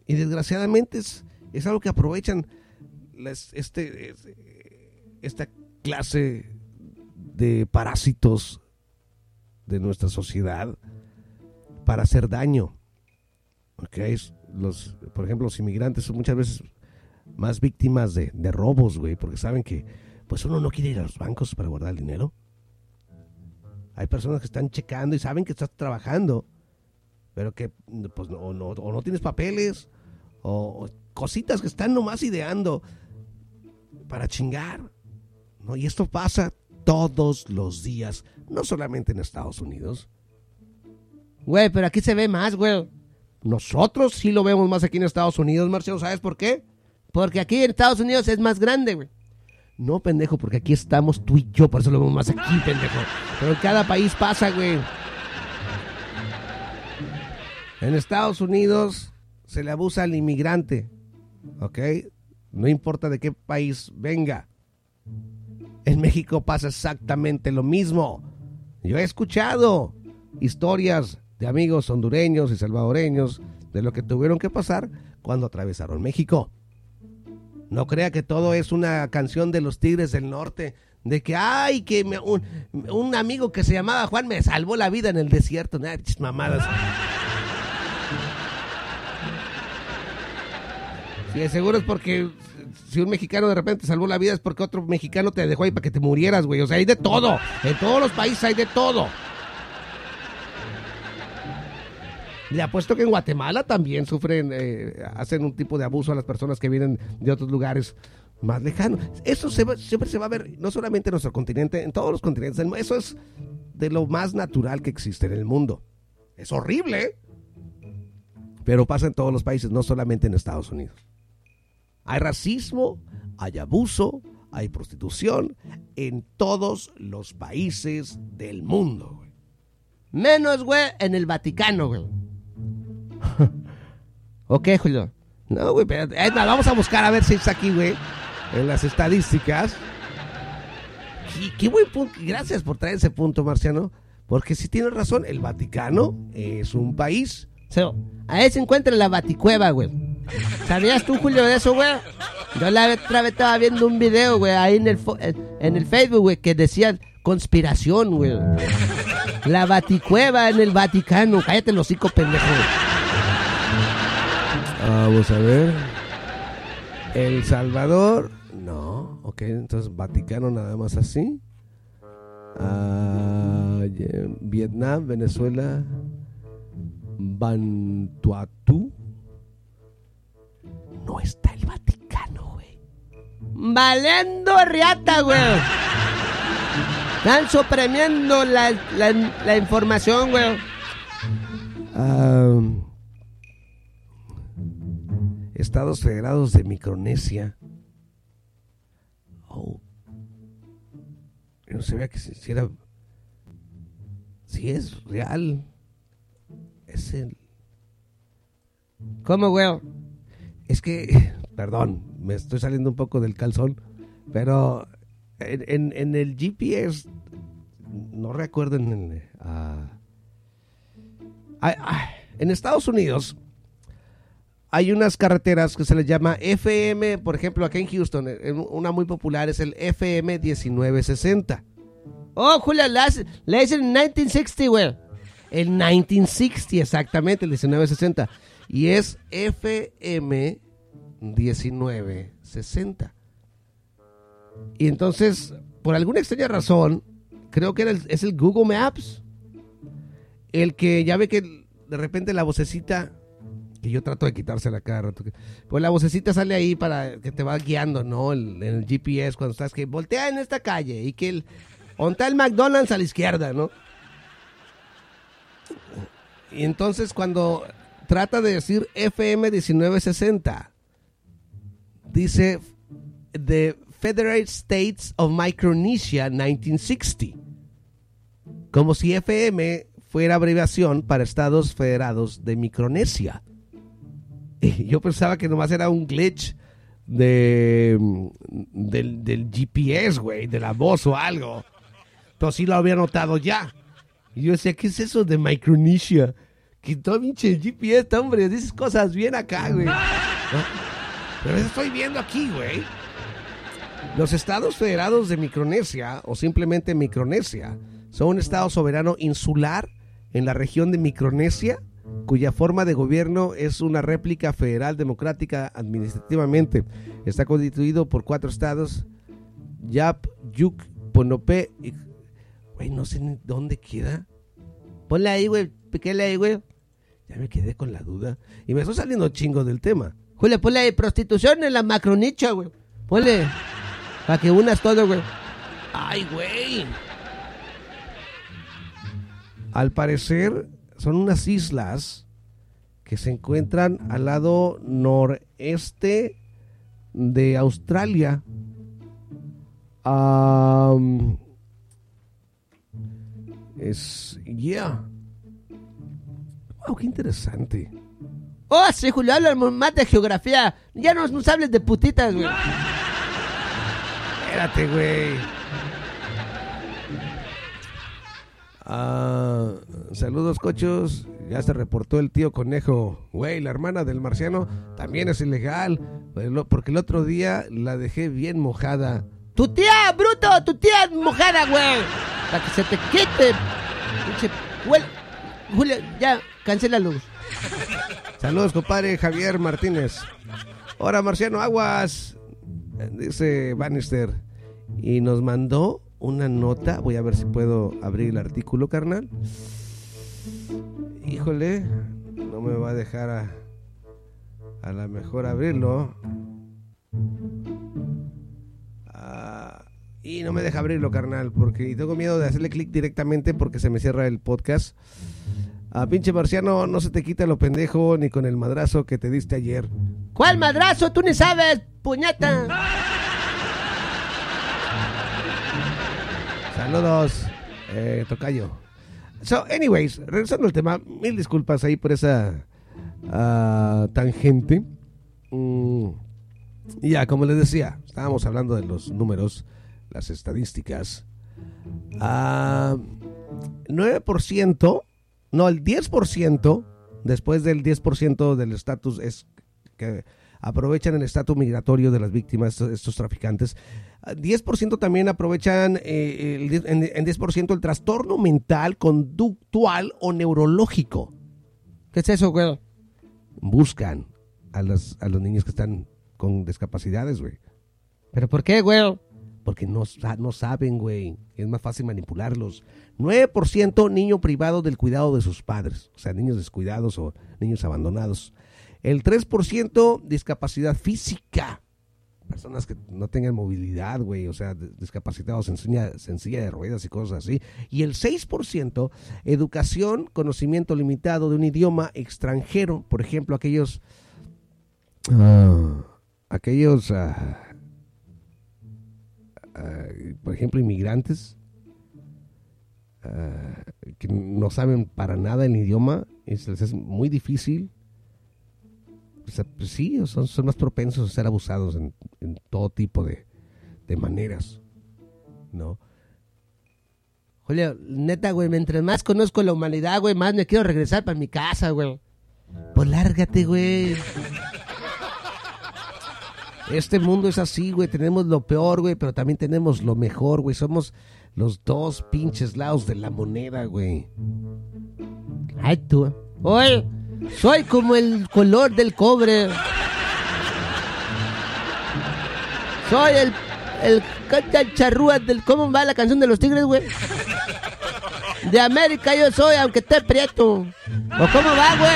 S1: desgraciadamente es, es algo que aprovechan este, es- esta clase de parásitos de nuestra sociedad para hacer daño. Ok, es- Los, por ejemplo, los inmigrantes son muchas veces más víctimas de, de robos, güey, porque saben que pues uno no quiere ir a los bancos para guardar el dinero. Hay personas que están checando y saben que estás trabajando, pero que pues no, o no, o no tienes papeles o, o cositas que están nomás ideando para chingar. ¿no? Y esto pasa todos los días, no solamente en Estados Unidos.
S2: Güey, pero aquí se ve más, güey.
S1: Nosotros sí lo vemos más aquí en Estados Unidos, Marcelo, ¿sabes por qué?
S2: Porque aquí en Estados Unidos es más grande, güey.
S1: No, pendejo, porque aquí estamos tú y yo, por eso lo vemos más aquí, pendejo. Pero en cada país pasa, güey. En Estados Unidos se le abusa al inmigrante, ¿ok? No importa de qué país venga. En México pasa exactamente lo mismo. Yo he escuchado historias de amigos hondureños y salvadoreños de lo que tuvieron que pasar cuando atravesaron México. No crea que todo es una canción de los Tigres del Norte. De que, ay, que un, amigo que se llamaba Juan me salvó la vida en el desierto. Nah, mamadas. Sí, seguro es porque si un mexicano de repente salvó la vida es porque otro mexicano te dejó ahí para que te murieras, güey. O sea, hay de todo. En todos los países hay de todo. Le apuesto que en Guatemala también sufren, eh, hacen un tipo de abuso a las personas que vienen de otros lugares más lejanos. Eso siempre se va a ver, no solamente en nuestro continente, en todos los continentes. Eso es de lo más natural que existe en el mundo. Es horrible, pero pasa en todos los países, no solamente en Estados Unidos. Hay racismo, hay abuso, hay prostitución en todos los países del mundo.
S2: Menos, güey, en el Vaticano, güey. ¿O qué, Julio?
S1: No, güey, pero es más, vamos a buscar a ver si está aquí, güey, en las estadísticas. Y qué buen punto. Gracias por traer ese punto, Marciano. Porque si tienes razón, el Vaticano es un país.
S2: So, ahí se encuentra la Baticueva, güey. ¿Sabías tú, Julio, de eso, güey? Yo la otra vez estaba viendo un video, güey, ahí en el, fo- en, el Facebook, güey, que decía conspiración, güey. La Baticueva en el Vaticano. Cállate los hocico, pendejo.
S1: Vamos a ver. El Salvador. No, ok, entonces Vaticano nada más así. Ah, Vietnam, Venezuela, Vanuatu. No está el Vaticano, güey.
S2: Valiendo riata, güey. Están suprimiendo la, la, la información, güey.
S1: Ah, Estados Federados de Micronesia. Oh. Yo no sabía que si, si era. Si es real. Es el.
S2: ¿Cómo, güey?
S1: Es que. Perdón, me estoy saliendo un poco del calzón. Pero en, en- el GPS. No recuerdo en. ah, en Estados Unidos hay unas carreteras que se les llama FM, por ejemplo, acá en Houston, eh, una muy popular es el FM 1960.
S2: Oh, hace- la dicen en 1960, güey.
S1: El 1960, exactamente, el 1960. Y es FM 1960. Y entonces, por alguna extraña razón, creo que era el- es el Google Maps. El que ya ve que de repente la vocecita, que yo trato de quitársela cada rato, pues la vocecita sale ahí para que te va guiando, ¿no? El, el GPS cuando estás que voltea en esta calle y que el, ¿dónde está el McDonald's a la izquierda, ¿no? Y entonces cuando trata de decir FM 1960, dice The Federate States of Micronesia 1960. Como si FM fuera abreviación para Estados Federados de Micronesia. Yo pensaba que nomás era un glitch de, del, del GPS, güey, de la voz o algo. Pero sí lo había notado ya. Y yo decía, ¿qué es eso de Micronesia? Que todo pinche GPS, hombre, dices cosas bien acá, güey. ¿No? Pero eso estoy viendo aquí, güey. Los estados federados de Micronesia, o simplemente Micronesia, son un estado soberano insular en la región de Micronesia, cuya forma de gobierno es una réplica federal democrática administrativamente. Está constituido por cuatro estados, Yap, Yuk, Ponope y... Güey, no sé ni dónde queda.
S2: Ponle ahí, güey. Píquele ahí, güey.
S1: Ya me quedé con la duda. Y me estoy saliendo chingo del tema.
S2: Julio, ponle ahí prostitución en la macronicha, güey. Ponle. Para que unas todo, güey.
S1: ¡Ay, güey! Al parecer, son unas islas que se encuentran al lado noreste de Australia. Am, es. Yeah. Wow, qué interesante.
S2: Oh, sí, Julio, habla más de geografía. Ya no nos hables de putitas, güey.
S1: Espérate, güey. Ah, saludos, cochos. Ya se reportó el tío conejo. Güey, la hermana del marciano también es ilegal. Porque el otro día la dejé bien mojada.
S2: Tu tía, bruto, tu tía mojada, güey. Para que se te quite. Julio, ya, cancela luz.
S1: Saludos, compadre Javier Martínez. Ahora, Marciano Aguas, dice Bannister. Y nos mandó una nota. Voy a ver si puedo abrir el artículo, carnal. Híjole, no me va a dejar a, a la mejor abrirlo. Ah, y no me deja abrirlo, carnal, porque tengo miedo de hacerle clic directamente porque se me cierra el podcast. A pinche marciano, no se te quita lo pendejo ni con el madrazo que te diste ayer.
S2: ¿Cuál madrazo? Tú ni sabes, puñeta.
S1: Saludos, eh, Tocayo. So, anyways, regresando al tema, mil disculpas ahí por esa uh, tangente. Mm, ya, como les decía, estábamos hablando de los números, las estadísticas. Uh, ah, 9%, no, el 10%, después del 10% del estatus es que aprovechan el estatus migratorio de las víctimas, estos, traficantes. 10% también aprovechan eh, en, 10% el trastorno mental, conductual o neurológico.
S2: ¿Qué es eso, güey?
S1: Buscan a los, a los niños que están con discapacidades, güey.
S2: ¿Pero por qué, güey?
S1: Porque no, no saben, güey. Es más fácil manipularlos. 9% niño privado del cuidado de sus padres. O sea, niños descuidados o niños abandonados. El 3% discapacidad física. Personas que no tengan movilidad, güey, o sea, discapacitados en silla, de ruedas y cosas así. Y el 6% educación, conocimiento limitado de un idioma extranjero. Por ejemplo, aquellos... Ah, aquellos... Ah, ah, por ejemplo, inmigrantes que no saben para nada el idioma, es, es muy difícil pues sí, son, más propensos a ser abusados en, todo tipo de, maneras, ¿no?
S2: Julio, neta, güey, mientras más conozco la humanidad, güey, más me quiero regresar para mi casa, güey. Pues lárgate, güey. Este mundo es así, güey. Tenemos lo peor, güey, pero también tenemos lo mejor, güey. Somos los dos pinches lados de la moneda, güey. Ay, tú. Oye. Soy como el color del cobre. Soy el, el charrúas del... ¿Cómo va la canción de los tigres, güey? De América yo soy, aunque esté prieto. ¿O cómo va, güey?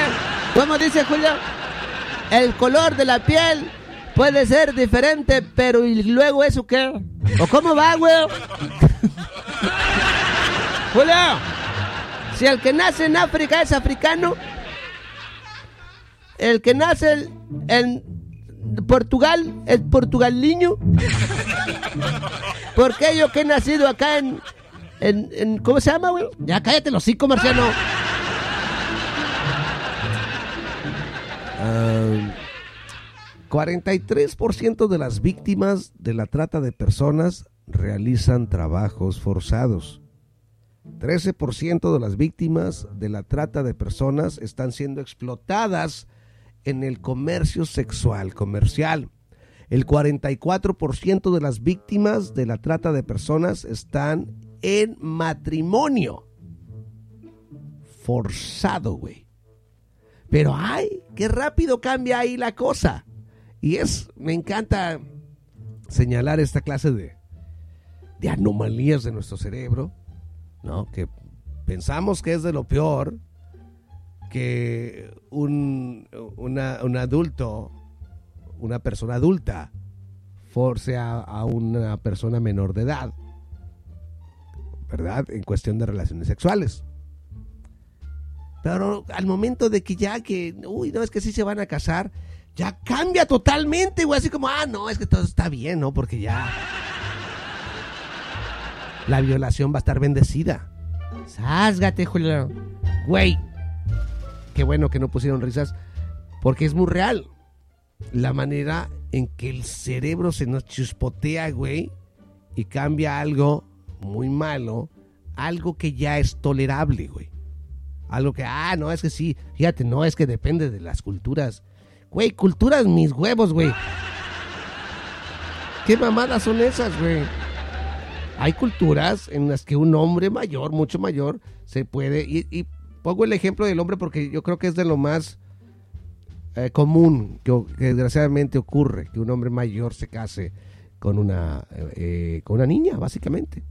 S2: ¿Cómo dice Julio? El color de la piel puede ser diferente, pero ¿y luego eso qué? ¿O cómo va, güey? Julio, si el que nace en África es africano, el que nace en Portugal es portugaliño. Porque yo que he nacido acá en, en, ¿cómo se llama, güey? Ya cállate los cinco, Marciano.
S1: 43% de las víctimas de la trata de personas realizan trabajos forzados. 13% de las víctimas de la trata de personas están siendo explotadas en el comercio sexual comercial. El 44% de las víctimas de la trata de personas están en matrimonio. Forzado, güey. Pero ay, qué rápido cambia ahí la cosa. Y es, me encanta señalar esta clase de, de anomalías de nuestro cerebro, ¿no? Que pensamos que es de lo peor, que un, un adulto, una persona adulta, force a, una persona menor de edad, ¿verdad? En cuestión de relaciones sexuales. Pero al momento de que ya que, uy, no, es que sí se van a casar, ya cambia totalmente, güey. Así como, ah, no, es que todo está bien, ¿no? Porque ya. La violación va a estar bendecida.
S2: Sásgate, Julio.
S1: Güey, qué bueno que no pusieron risas, porque es muy real. La manera en que el cerebro se nos chispotea, güey, y cambia algo muy malo, algo que ya es tolerable, güey. Algo que, ah, no, es que sí, fíjate, no, es que depende de las culturas. Güey, culturas mis huevos, güey. ¿Qué mamadas son esas, güey? Hay culturas en las que un hombre mayor, mucho mayor, se puede... pongo el ejemplo del hombre porque yo creo que es de lo más eh, común que, desgraciadamente ocurre, que un hombre mayor se case con una, eh, con una niña, básicamente.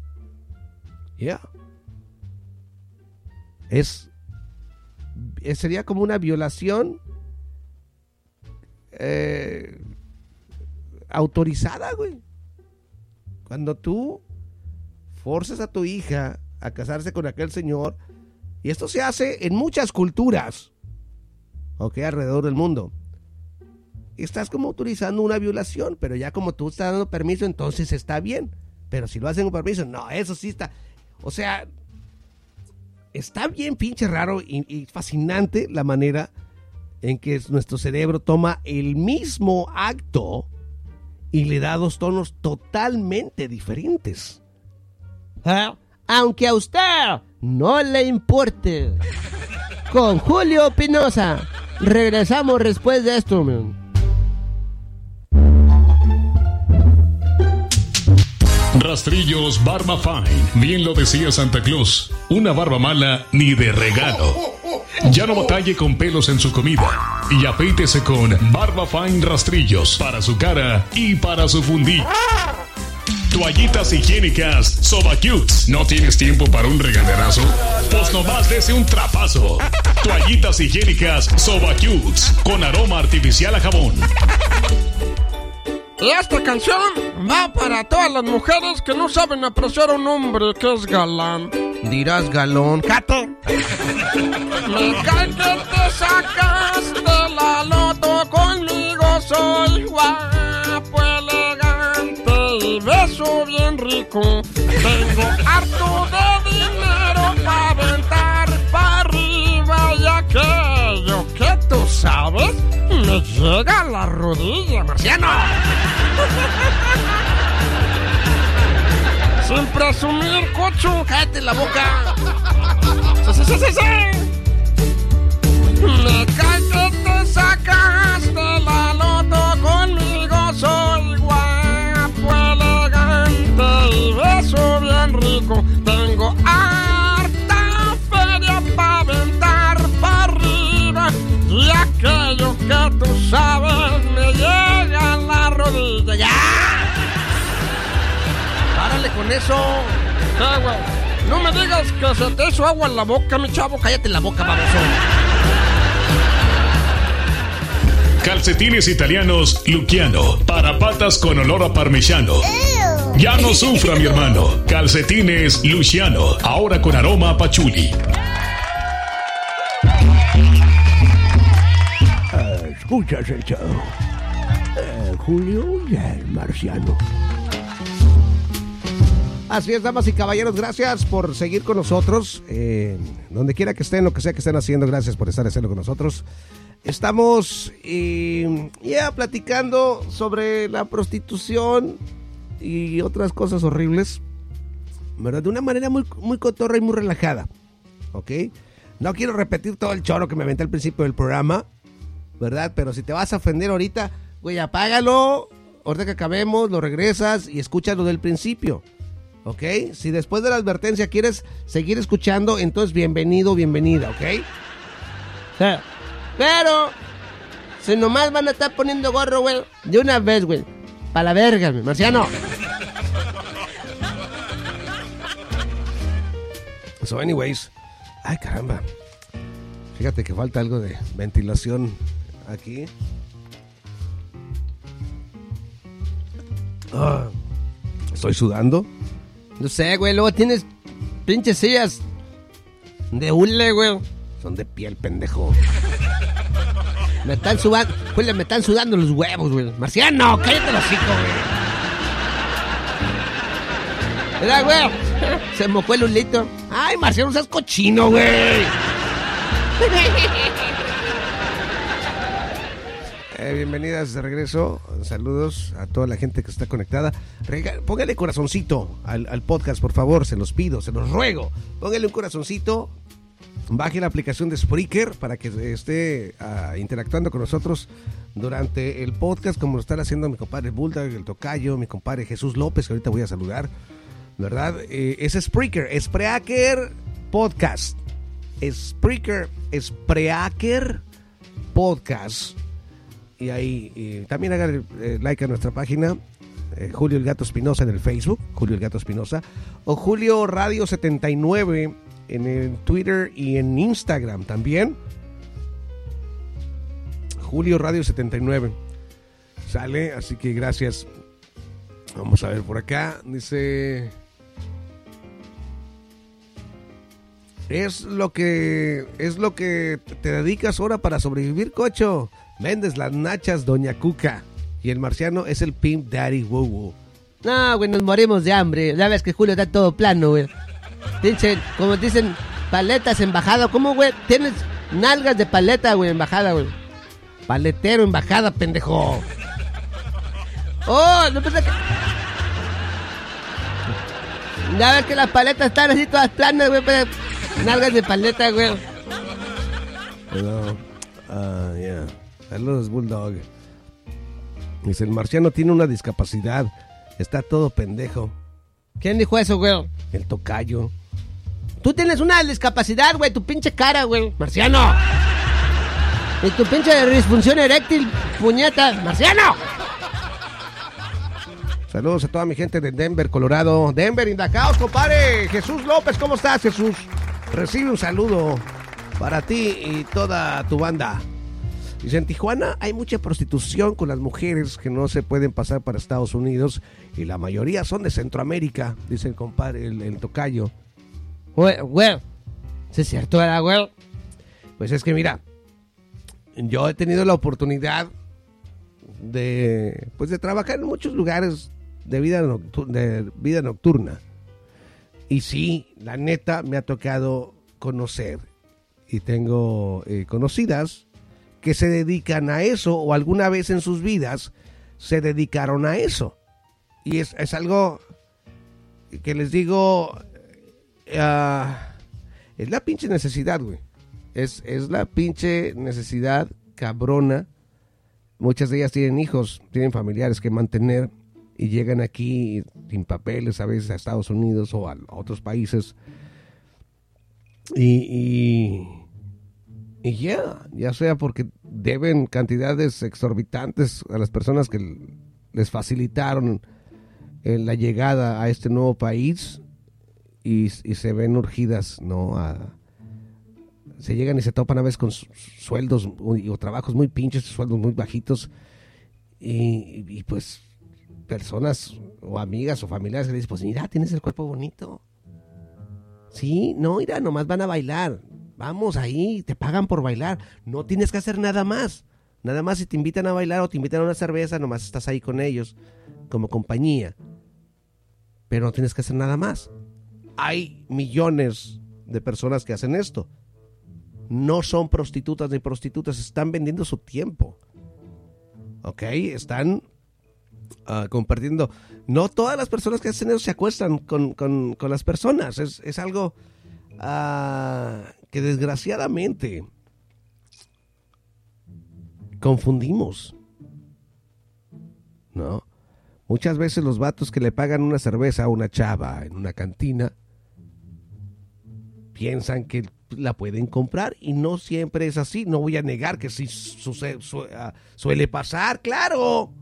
S1: Ya. Es, sería como una violación eh, autorizada, güey. Cuando tú forces a tu hija a casarse con aquel señor, y esto se hace en muchas culturas, ok, alrededor del mundo. Estás como autorizando una violación, pero ya como tú estás dando permiso, entonces está bien. Pero si lo hacen con permiso, no, eso sí está. O sea, está bien pinche raro y, fascinante la manera en que nuestro cerebro toma el mismo acto y le da dos tonos totalmente diferentes.
S3: ¿Ah? Aunque a usted no le importe. Con Julio Pinoza. Regresamos después de esto.
S4: Rastrillos Barba Fine. Bien lo decía Santa Claus. Una barba mala ni de regalo. Ya no batalle con pelos en su comida. Y afeítese con Barba Fine Rastrillos para su cara y para su fundillo. Toallitas higiénicas Soba Cutes. ¿No tienes tiempo para un regaderazo? Pues nomás dese un trapazo. Toallitas higiénicas Soba Cutes con aroma artificial a jabón.
S2: Y esta canción va para todas las mujeres que no saben apreciar a un hombre que es galán.
S1: Dirás galón. ¡Cate!
S2: Me cae que te sacas de la loto conmigo, soy elegante bien rico. Tengo harto de dinero para aventar para arriba y aquello que tú sabes me llega a la rodilla, marciano. Sin presumir, cocho, cállate la boca. Sí, sí, sí, Me cae que te sacaste la loto conmigo. Tú sabes me llega a la rodilla. ¡Ya!
S1: Párale con eso.
S2: ¿Qué, güey? No me digas que se te hizo agua en la boca, mi chavo. Cállate la boca, baboso.
S4: Calcetines italianos Luciano para patas con olor a parmigiano. Ya no sufra, mi hermano. Calcetines Luciano, ahora con aroma a pachuli.
S1: Escuchas el. Eh, Julio y el marciano. Así es, damas y caballeros, gracias por seguir con nosotros. Eh, donde quiera que estén, lo que sea que estén haciendo, gracias por estar haciendo con nosotros. Estamos eh, ya platicando sobre la prostitución y otras cosas horribles, ¿verdad? De una manera muy, muy cotorra y muy relajada, ¿ok? No quiero repetir todo el choro que me aventé al principio del programa, ¿verdad? Pero si te vas a ofender ahorita, güey, apágalo, ahorita que acabemos, lo regresas y escúchalo del principio. ¿Ok? Si después de la advertencia quieres seguir escuchando, entonces bienvenido, bienvenida, ¿ok?
S3: Pero, si nomás van a estar poniendo gorro, güey, de una vez, güey. Para la verga, mi marciano.
S1: So, anyways. Ay, caramba. Fíjate que falta algo de ventilación aquí. Ah, estoy sudando.
S3: No sé, güey, luego tienes pinches sillas de hule, güey.
S1: Son de piel, pendejo.
S3: Me están sudando, güey, me están sudando los huevos, güey. Marciano, cállate los hocico, güey. Mira, güey, se mojó el hulito. Ay, Marciano, seas cochino, güey.
S1: Eh, bienvenidas de regreso. Saludos a toda la gente que está conectada. Póngale corazoncito al, al podcast, por favor. Se los pido, se los ruego. Póngale un corazoncito baje la aplicación de Spreaker para que esté ah, interactuando con nosotros durante el podcast, como lo están haciendo mi compadre Bulldog, el Tocayo, mi compadre Jesús López, que ahorita voy a saludar. ¿Verdad? Eh, es Spreaker, Spreaker Podcast. Spreaker, Spreaker Podcast. Y ahí también hagan eh, like a nuestra página. eh, Julio el Gato Espinosa en el Facebook, Julio el Gato Espinosa, o Julio Radio 79 en el Twitter y en Instagram también. Julio Radio 79. Sale, así que gracias. Vamos a ver por acá. Dice. Es lo que es lo que te dedicas ahora para sobrevivir, cocho. Vendes las nachas, Doña Cuca. Y el marciano es el Pimp Daddy Woo Woo.
S2: No, güey, nos morimos de hambre. Ya ves que Julio está todo plano, güey. Dicen, como dicen, paletas en bajada. ¿Cómo, güey? Tienes nalgas de paleta, güey, en bajada, güey. Paletero en bajada, pendejo. Oh, no pensé que... Ya ves que las paletas están así todas planas, güey. pero Nalgas de paleta, güey.
S1: Hello. Ah, yeah. Saludos, Bulldog. Dice, el marciano tiene una discapacidad. Está todo pendejo.
S2: ¿Quién dijo eso, güey?
S1: El tocayo.
S2: Tú tienes una discapacidad, güey, tu pinche cara, güey. Marciano. Y tu pinche disfunción eréctil, puñeta. Marciano.
S1: Saludos a toda mi gente de Denver, Colorado. Denver, in the house, compadre. Jesús López, ¿cómo estás, Jesús? Recibe un saludo para ti y toda tu banda. Dice, en Tijuana hay mucha prostitución con las mujeres que no se pueden pasar para Estados Unidos y la mayoría son de Centroamérica, dice el compadre, el, el tocayo.
S2: Güey, güey. ¿Sí es cierto, verdad, güey?
S1: Pues es que mira, yo he tenido la oportunidad de, pues de trabajar en muchos lugares de vida, noctu- de vida nocturna. Y sí, la neta me ha tocado conocer y tengo eh, conocidas que se dedican a eso o alguna vez en sus vidas se dedicaron a eso. Y es, es algo que les digo, ah, es la pinche necesidad, güey. Es, es la pinche necesidad cabrona. Muchas de ellas tienen hijos, tienen familiares que mantener y llegan aquí sin papeles a veces a Estados Unidos o a, otros países. Y, y ya, ya sea porque deben cantidades exorbitantes a las personas que les facilitaron eh, la llegada a este nuevo país y, se ven urgidas, ¿no? A, se llegan y se topan a veces con su- sueldos o trabajos muy pinches, sueldos muy bajitos y, y, pues personas o amigas o familiares que le dicen, pues mira, tienes el cuerpo bonito. Sí, no, mira, nomás van a bailar. Vamos ahí, te pagan por bailar. No tienes que hacer nada más. Nada más si te invitan a bailar o te invitan a una cerveza, nomás estás ahí con ellos como compañía. Pero no tienes que hacer nada más. Hay millones de personas que hacen esto. No son prostitutas ni prostitutas, están vendiendo su tiempo. ¿Ok? Están ah, compartiendo. No todas las personas que hacen eso se acuestan con, con- con las personas. Es, es algo ah, que desgraciadamente confundimos. ¿No? Muchas veces los vatos que le pagan una cerveza a una chava en una cantina piensan que la pueden comprar y no siempre es así. No voy a negar que sí suce- su- ah, suele pasar, claro.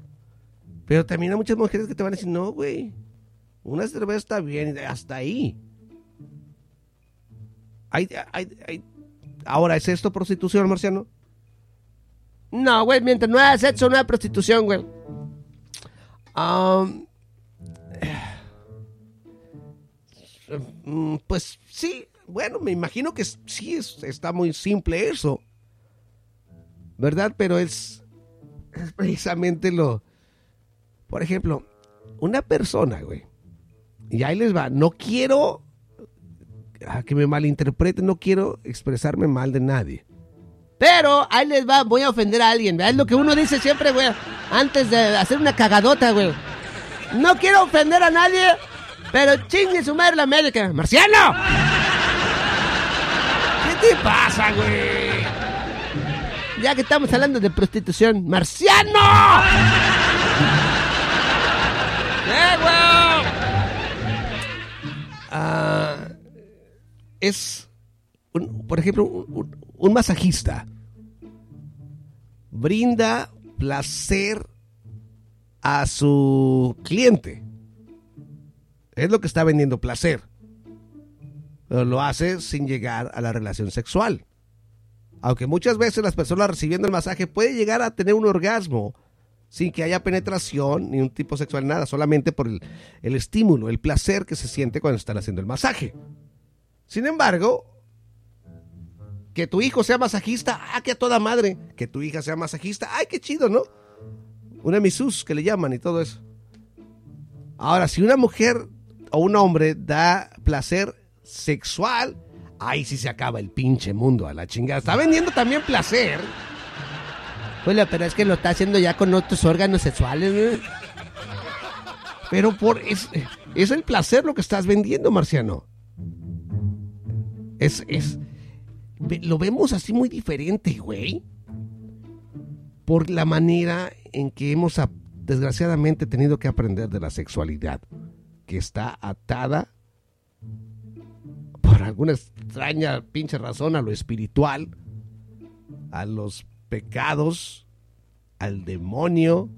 S1: Pero también hay muchas mujeres que te van a decir, no, güey, una cerveza está bien, hasta ahí. Hay, hay- hay- Ahora, ¿es esto prostitución, Marciano?
S2: No, güey, mientras no haya sexo, no hay prostitución, güey.
S1: Mm, pues sí, bueno, me imagino que sí es- está muy simple eso. ¿Verdad? Pero es, es precisamente lo... Por ejemplo, una persona, güey. Y ahí les va. No quiero ah, que me malinterpreten, no quiero expresarme mal de nadie.
S2: Pero ahí les va, voy a ofender a alguien. ¿verdad? Es lo que uno dice siempre, güey. Antes de hacer una cagadota, güey. No quiero ofender a nadie, pero chingue su madre la América. ¡Marciano!
S1: te pasa, güey?
S2: Ya que estamos hablando de prostitución, marciano.
S1: ¡Eh, güey! Ah, es, un- por ejemplo, un, masajista brinda placer a su cliente. Es lo que está vendiendo placer. Pero lo hace sin llegar a la relación sexual. Aunque muchas veces las personas recibiendo el masaje pueden llegar a tener un orgasmo sin que haya penetración ni un tipo sexual, nada, solamente por el, el estímulo, el placer que se siente cuando están haciendo el masaje. Sin embargo, que tu hijo sea masajista, ah, que a toda madre. Que tu hija sea masajista, ay, qué chido, ¿no? Una misus que le llaman y todo eso. Ahora, si una mujer o un hombre da placer sexual, ahí sí se acaba el pinche mundo a la chingada. Está vendiendo también placer.
S2: Julio, pero es que lo está haciendo ya con otros órganos sexuales.
S1: Pero por es, es el placer lo que estás vendiendo, Marciano. Es, es, lo vemos así muy diferente, güey. Por la manera en que hemos, desgraciadamente, tenido que aprender de la sexualidad. Que está atada, por alguna extraña pinche razón, a lo espiritual, a los pecados, al demonio,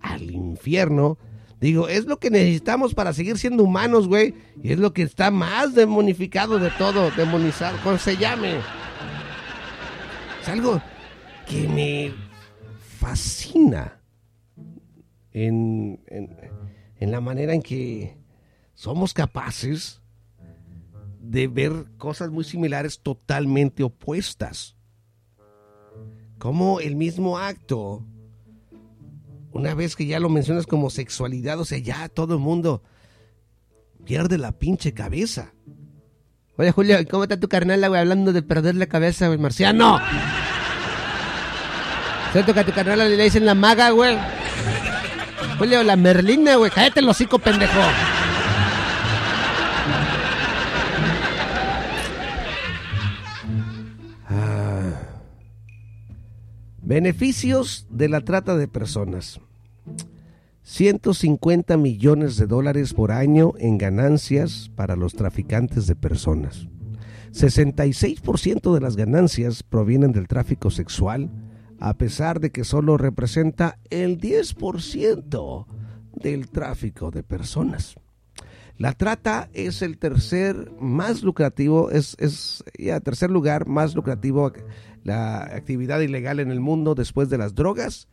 S1: al infierno. Digo, es lo que necesitamos para seguir siendo humanos, güey. Y es lo que está más demonificado de todo, demonizado, como se llame. Es algo que me fascina en, en- en la manera en que somos capaces de ver cosas muy similares totalmente opuestas. Como el mismo acto una vez que ya lo mencionas como sexualidad, o sea, ya todo el mundo pierde la pinche cabeza.
S2: Oye, Julio, ¿y ¿cómo está tu carnal, güey? Hablando de perder la cabeza, güey, marciano. Siento que a tu carnal le dicen la maga, güey. Julio, la merlina, güey. Cállate el hocico, pendejo.
S1: Beneficios de la trata de personas. 150 millones de dólares por año en ganancias para los traficantes de personas. 66% de las ganancias provienen del tráfico sexual, a pesar de que solo representa el 10% del tráfico de personas. La trata es el tercer más lucrativo, es, es ya tercer lugar más lucrativo la actividad ilegal en el mundo después de las drogas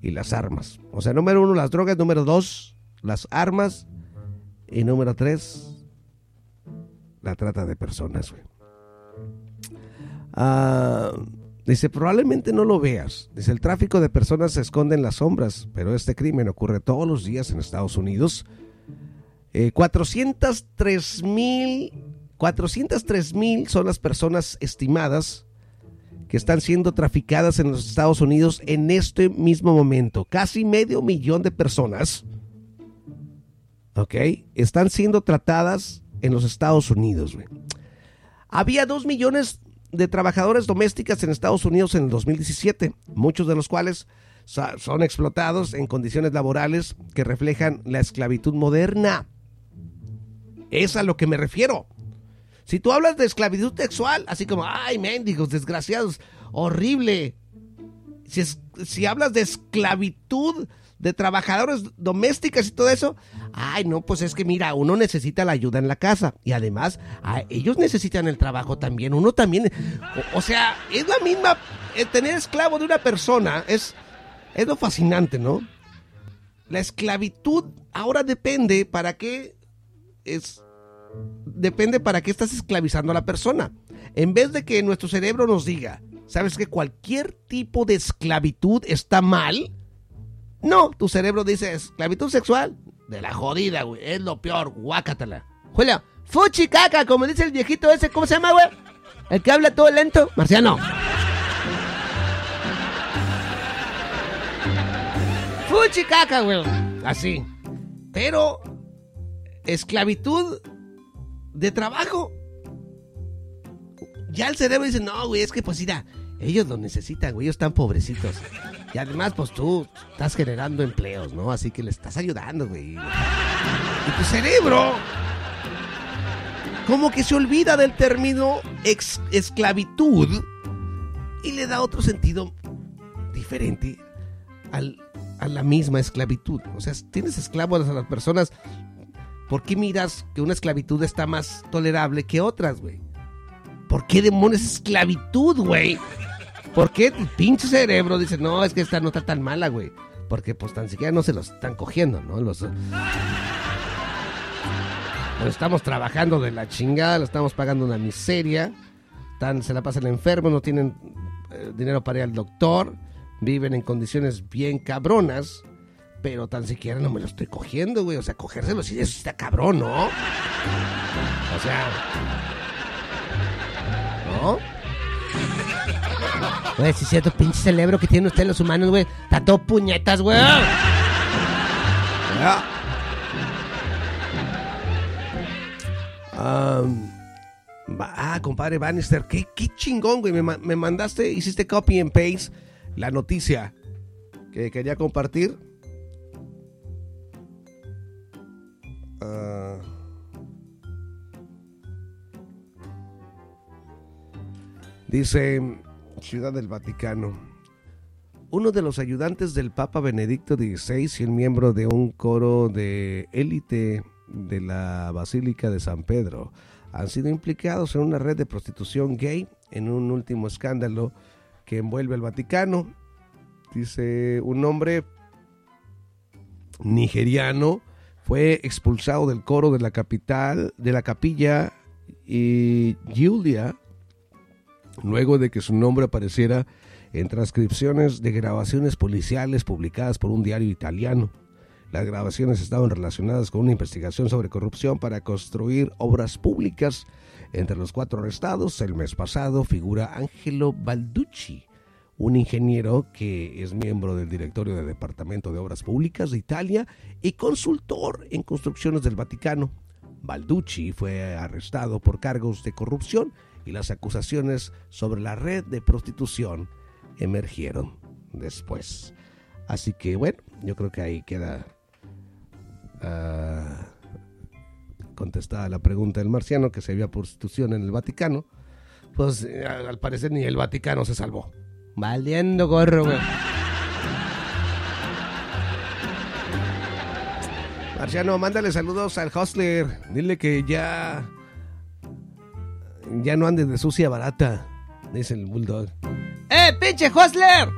S1: y las armas. O sea, número uno las drogas, número dos las armas y número tres la trata de personas. Ah, dice, probablemente no lo veas. Dice, el tráfico de personas se esconde en las sombras, pero este crimen ocurre todos los días en Estados Unidos. Eh, 403 mil 403 mil son las personas estimadas que están siendo traficadas en los Estados Unidos en este mismo momento. Casi medio millón de personas, ¿ok? Están siendo tratadas en los Estados Unidos. Había dos millones de trabajadores domésticas en Estados Unidos en el 2017, muchos de los cuales son explotados en condiciones laborales que reflejan la esclavitud moderna. Es a lo que me refiero. Si tú hablas de esclavitud sexual, así como, ay, mendigos, desgraciados, horrible. Si, es- si hablas de esclavitud de trabajadores domésticas y todo eso, ay, no, pues es que mira, uno necesita la ayuda en la casa y además a- ellos necesitan el trabajo también, uno también, o, sea, es la misma, eh, tener esclavo de una persona es, es lo fascinante, ¿no? La esclavitud ahora depende para qué es depende para qué estás esclavizando a la persona. En vez de que nuestro cerebro nos diga, ¿sabes que cualquier tipo de esclavitud está mal? No, tu cerebro dice esclavitud sexual de la jodida, güey. Es lo peor, guácatela.
S2: Julio, fuchi caca, como dice el viejito ese, ¿cómo se llama, güey? El que habla todo lento. Marciano.
S1: Fuchi caca, güey. Así. Pero esclavitud de trabajo. ya el cerebro dice, no, güey, es que pues mira, ellos lo necesitan, güey, ellos están pobrecitos. Y además, pues tú estás generando empleos, ¿no? Así que le estás ayudando, güey. Y tu cerebro, como que se olvida del término ex- esclavitud y le da otro sentido diferente al- a la misma esclavitud. O sea, tienes esclavos a las personas. ¿Por qué miras que una esclavitud está más tolerable que otras, güey? ¿Por qué demonios es esclavitud, güey? ¿Por qué tu pinche cerebro dice, no, es que esta no está tan mala, güey? Porque pues tan siquiera no se los están cogiendo, ¿no? Los, los estamos trabajando de la chingada, le estamos pagando una miseria. Tan, se la pasan enfermos, no tienen eh, dinero para ir al doctor, viven en condiciones bien cabronas, pero tan siquiera no me lo estoy cogiendo, güey. O sea, cogérselo sí, eso está cabrón, ¿no? O sea. ¿No?
S2: Güey, si es cierto, pinche cerebro que tienen ustedes los humanos, güey. Está todo puñetas, güey.
S1: Ah, compadre Bannister, qué, qué chingón, güey. Me, me mandaste, hiciste copy and paste la noticia que quería compartir. Ah. dice Ciudad del Vaticano. Uno de los ayudantes del Papa Benedicto XVI y el miembro de un coro de élite de la Basílica de San Pedro han sido implicados en una red de prostitución gay en un último escándalo que envuelve al Vaticano. Dice un hombre nigeriano fue expulsado del coro de la capital de la capilla y Giulia luego de que su nombre apareciera en transcripciones de grabaciones policiales publicadas por un diario italiano. Las grabaciones estaban relacionadas con una investigación sobre corrupción para construir obras públicas. Entre los cuatro arrestados, el mes pasado figura Angelo Balducci, un ingeniero que es miembro del directorio del Departamento de Obras Públicas de Italia y consultor en construcciones del Vaticano. Balducci fue arrestado por cargos de corrupción y las acusaciones sobre la red de prostitución emergieron después. Así que bueno, yo creo que ahí queda ah, contestada la pregunta del marciano que se había prostitución en el Vaticano. Pues eh, al parecer ni el Vaticano se salvó.
S2: Valiendo gorro, güey.
S1: Marciano, mándale saludos al Hustler. Dile que ya. Ya no andes de sucia barata. Dice el Bulldog.
S2: ¡Eh, pinche Hostler!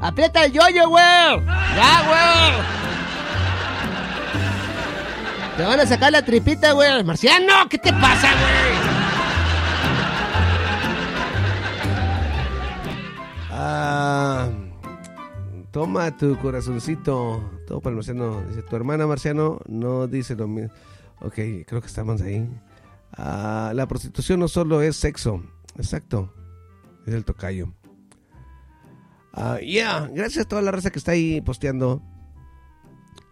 S2: ¡Aprieta el yoyo, güey! ¡Ya, güey! Te van a sacar la tripita, güey. Marciano, ¿qué te pasa, güey?
S1: Toma tu corazoncito. Todo para el Marciano. Dice, tu hermana Marciano no dice lo mismo. Ok, creo que estamos ahí. Ah, la prostitución no solo es sexo. Exacto. Es el tocayo. Ah, yeah, gracias a toda la raza que está ahí posteando.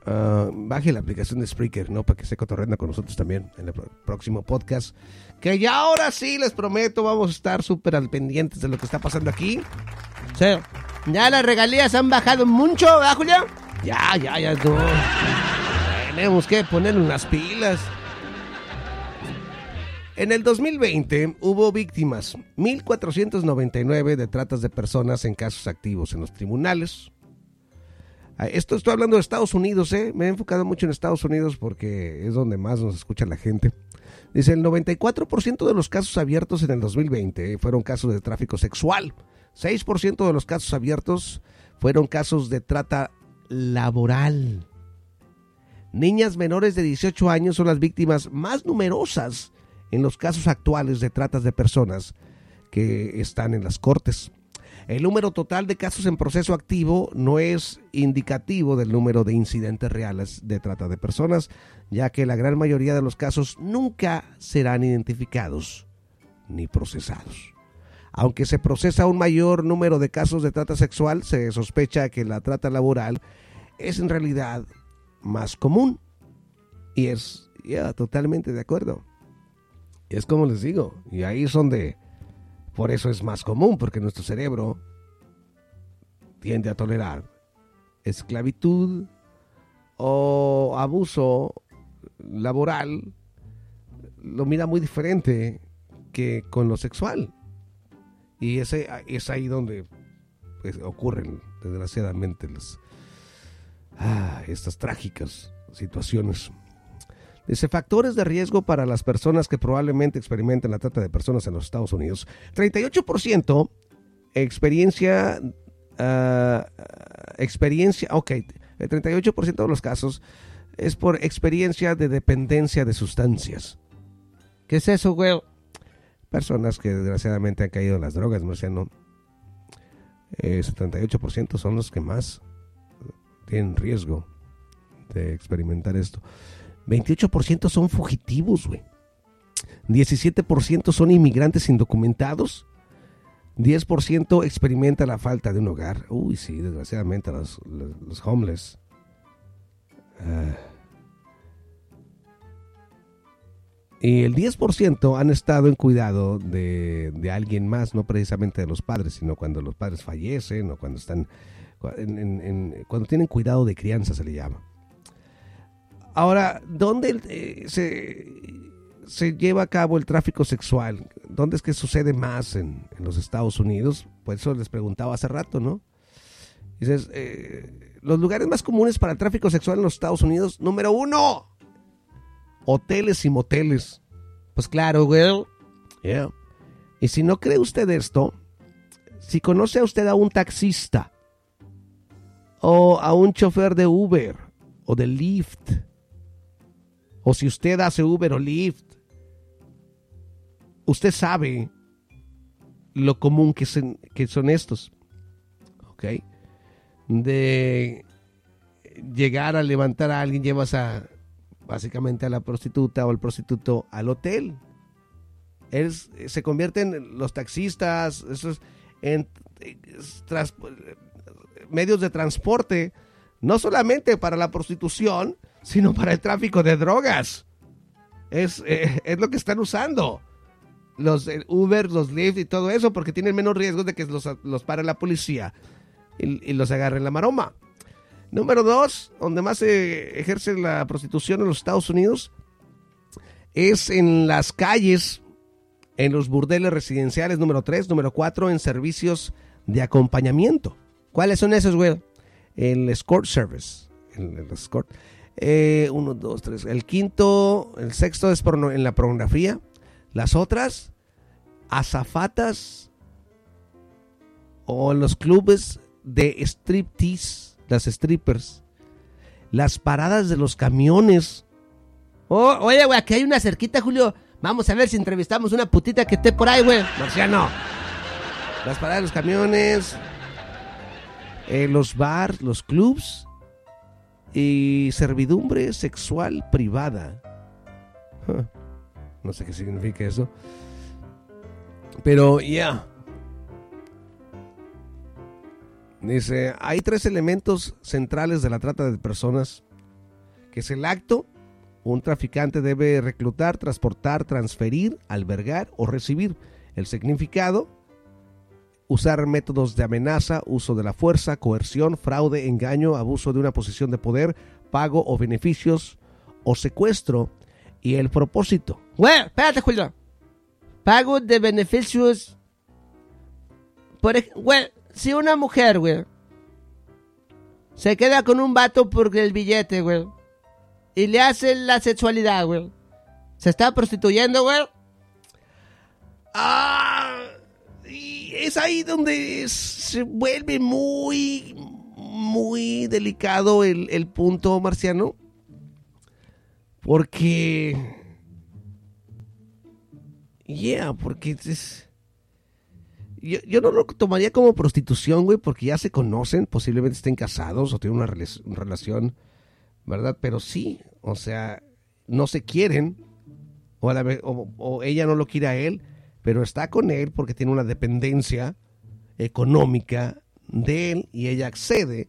S1: Ah, baje la aplicación de Spreaker, ¿no? Para que se cotorrenda con nosotros también en el próximo podcast. Que ya ahora sí, les prometo, vamos a estar súper al pendientes de lo que está pasando aquí.
S2: Sí. Ya las regalías han bajado mucho, ¿verdad, Julio?
S1: Ya, ya, ya, no. Tenemos que poner unas pilas. En el 2020 hubo víctimas, 1.499 de tratas de personas en casos activos en los tribunales. Ah, Esto estoy hablando de Estados Unidos, ¿eh? Me he enfocado mucho en Estados Unidos porque es donde más nos escucha la gente. Dice, el 94% de los casos abiertos en el 2020 fueron casos de tráfico sexual. 6% de los casos abiertos fueron casos de trata laboral. Niñas menores de 18 años son las víctimas más numerosas en los casos actuales de tratas de personas que están en las cortes. El número total de casos en proceso activo no es indicativo del número de incidentes reales de trata de personas, ya que la gran mayoría de los casos nunca serán identificados ni procesados. Aunque se procesa un mayor número de casos de trata sexual, se sospecha que la trata laboral es en realidad más común. Y es ya totalmente de acuerdo. Es como les digo, y ahí es donde Por eso es más común, porque nuestro cerebro tiende a tolerar esclavitud o abuso laboral, lo mira muy diferente que con lo sexual. Y ese, es ahí donde pues, ocurren, desgraciadamente, las, ah, estas trágicas situaciones. Dice, factores de riesgo para las personas que probablemente experimenten la trata de personas en los Estados Unidos. 38% experiencia, ah, experiencia, ok, el 38% de los casos es por experiencia de dependencia de sustancias.
S2: ¿Qué es eso, güey?
S1: Personas que desgraciadamente han caído en las drogas, Marciano. Eh, 78% son los que más tienen riesgo de experimentar esto. 28% son fugitivos, güey. 17% son inmigrantes indocumentados. 10% experimenta la falta de un hogar. Uy, sí, desgraciadamente los, los, homeless. Ah. Y el 10% han estado en cuidado de, de, alguien más, no precisamente de los padres, sino cuando los padres fallecen o cuando están, en, cuando tienen cuidado de crianza se le llama. Ahora, ¿dónde eh, se, lleva a cabo el tráfico sexual? ¿Dónde es que sucede más en, los Estados Unidos? Pues eso les preguntaba hace rato, ¿no? Dices, eh, los lugares más comunes para el tráfico sexual en los Estados Unidos, número uno, hoteles y moteles.
S2: Pues claro, güey.
S1: Y si no cree usted esto, si conoce a usted a un taxista o a un chofer de Uber o de Lyft, o si usted hace Uber o Lyft, usted sabe lo común que son, estos. ¿Ok? De llegar a levantar a alguien, llevas a básicamente a la prostituta o el prostituto al hotel. Es, se convierten los taxistas, esos, en medios de transporte, no solamente para la prostitución, sino para el tráfico de drogas. Es, eh, es lo que están usando. Los Uber, los Lyft y todo eso, porque tienen menos riesgos de que los, los pare la policía y, los agarre en la maroma. Número dos, donde más se ejerce la prostitución en los Estados Unidos, es en las calles, en los burdeles residenciales. Número tres. Número cuatro, en servicios de acompañamiento.
S2: ¿Cuáles son esos, güey?
S1: El escort service. El escort. Eh, uno, dos, tres. El quinto, el sexto es porno, en la pornografía. Las otras, azafatas o los clubes de striptease, las strippers. Las paradas de los camiones.
S2: Oh, oye, güey, aquí hay una cerquita, Julio. Vamos a ver si entrevistamos una putita que esté por ahí, güey.
S1: Marciano. Las paradas de los camiones. Eh, los bars, los clubs y servidumbre sexual privada. No sé qué significa eso. Pero ya. Dice, hay tres elementos centrales de la trata de personas, que es el acto, un traficante debe reclutar, transportar, transferir, albergar o recibir. El significado, usar métodos de amenaza, uso de la fuerza, coerción, fraude, engaño, abuso de una posición de poder, pago o beneficios o secuestro. Y el propósito.
S2: Güey, espérate, Julio. Pago de beneficios. Por güey, si una mujer, güey, se queda con un vato por el billete, güey, y le hace la sexualidad, güey, ¿se está prostituyendo, güey?
S1: Ah es ahí donde se vuelve muy, muy delicado el, el punto marciano. Porque... Yeah, porque. Yo, yo, no lo tomaría como prostitución, güey, porque ya se conocen, posiblemente estén casados o tienen una relación, ¿verdad? Pero sí, o sea, no se quieren, o, a la, o, o ella no lo quiere a él, pero está con él porque tiene una dependencia económica de él y ella accede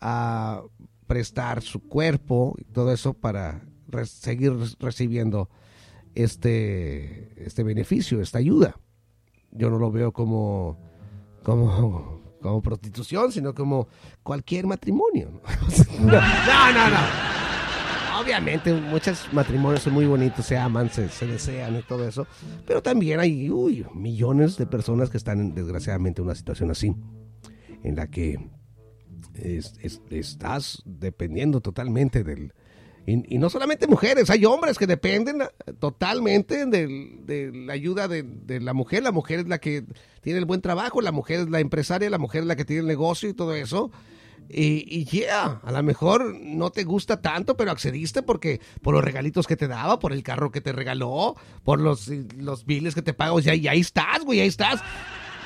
S1: a prestar su cuerpo y todo eso para re seguir recibiendo este, este beneficio, esta ayuda yo no lo veo como, como, como prostitución, sino como cualquier matrimonio. ¿no? no, no, no. Obviamente, muchos matrimonios son muy bonitos, se aman, se, se desean y todo eso. Pero también hay uy, millones de personas que están, desgraciadamente, en una situación así, en la que es- es- estás dependiendo totalmente del... Y, y no solamente mujeres, hay hombres que dependen ah, totalmente de la ayuda de, de la mujer. La mujer es la que tiene el buen trabajo, la mujer es la empresaria, la mujer es la que tiene el negocio y todo eso. Y, y yeah, a lo mejor no te gusta tanto, pero accediste porque por los regalitos que te daba, por el carro que te regaló, por los, los biles que te paga, o sea, y ahí estás, güey, ahí estás.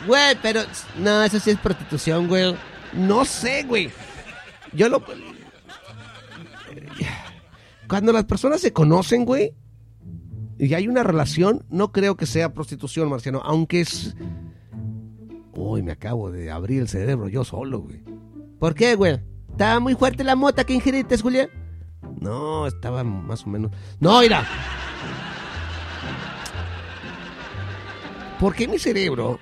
S2: Güey, pero no, eso sí es prostitución, güey.
S1: No sé, güey. Yo lo. Cuando las personas se conocen, güey, y hay una relación, no creo que sea prostitución, Marciano, aunque es. Uy, me acabo de abrir el cerebro yo solo, güey.
S2: ¿Por qué, güey? ¿Estaba muy fuerte la mota que ingeriste, Julián?
S1: No, estaba más o menos. No, mira. ¿Por qué mi cerebro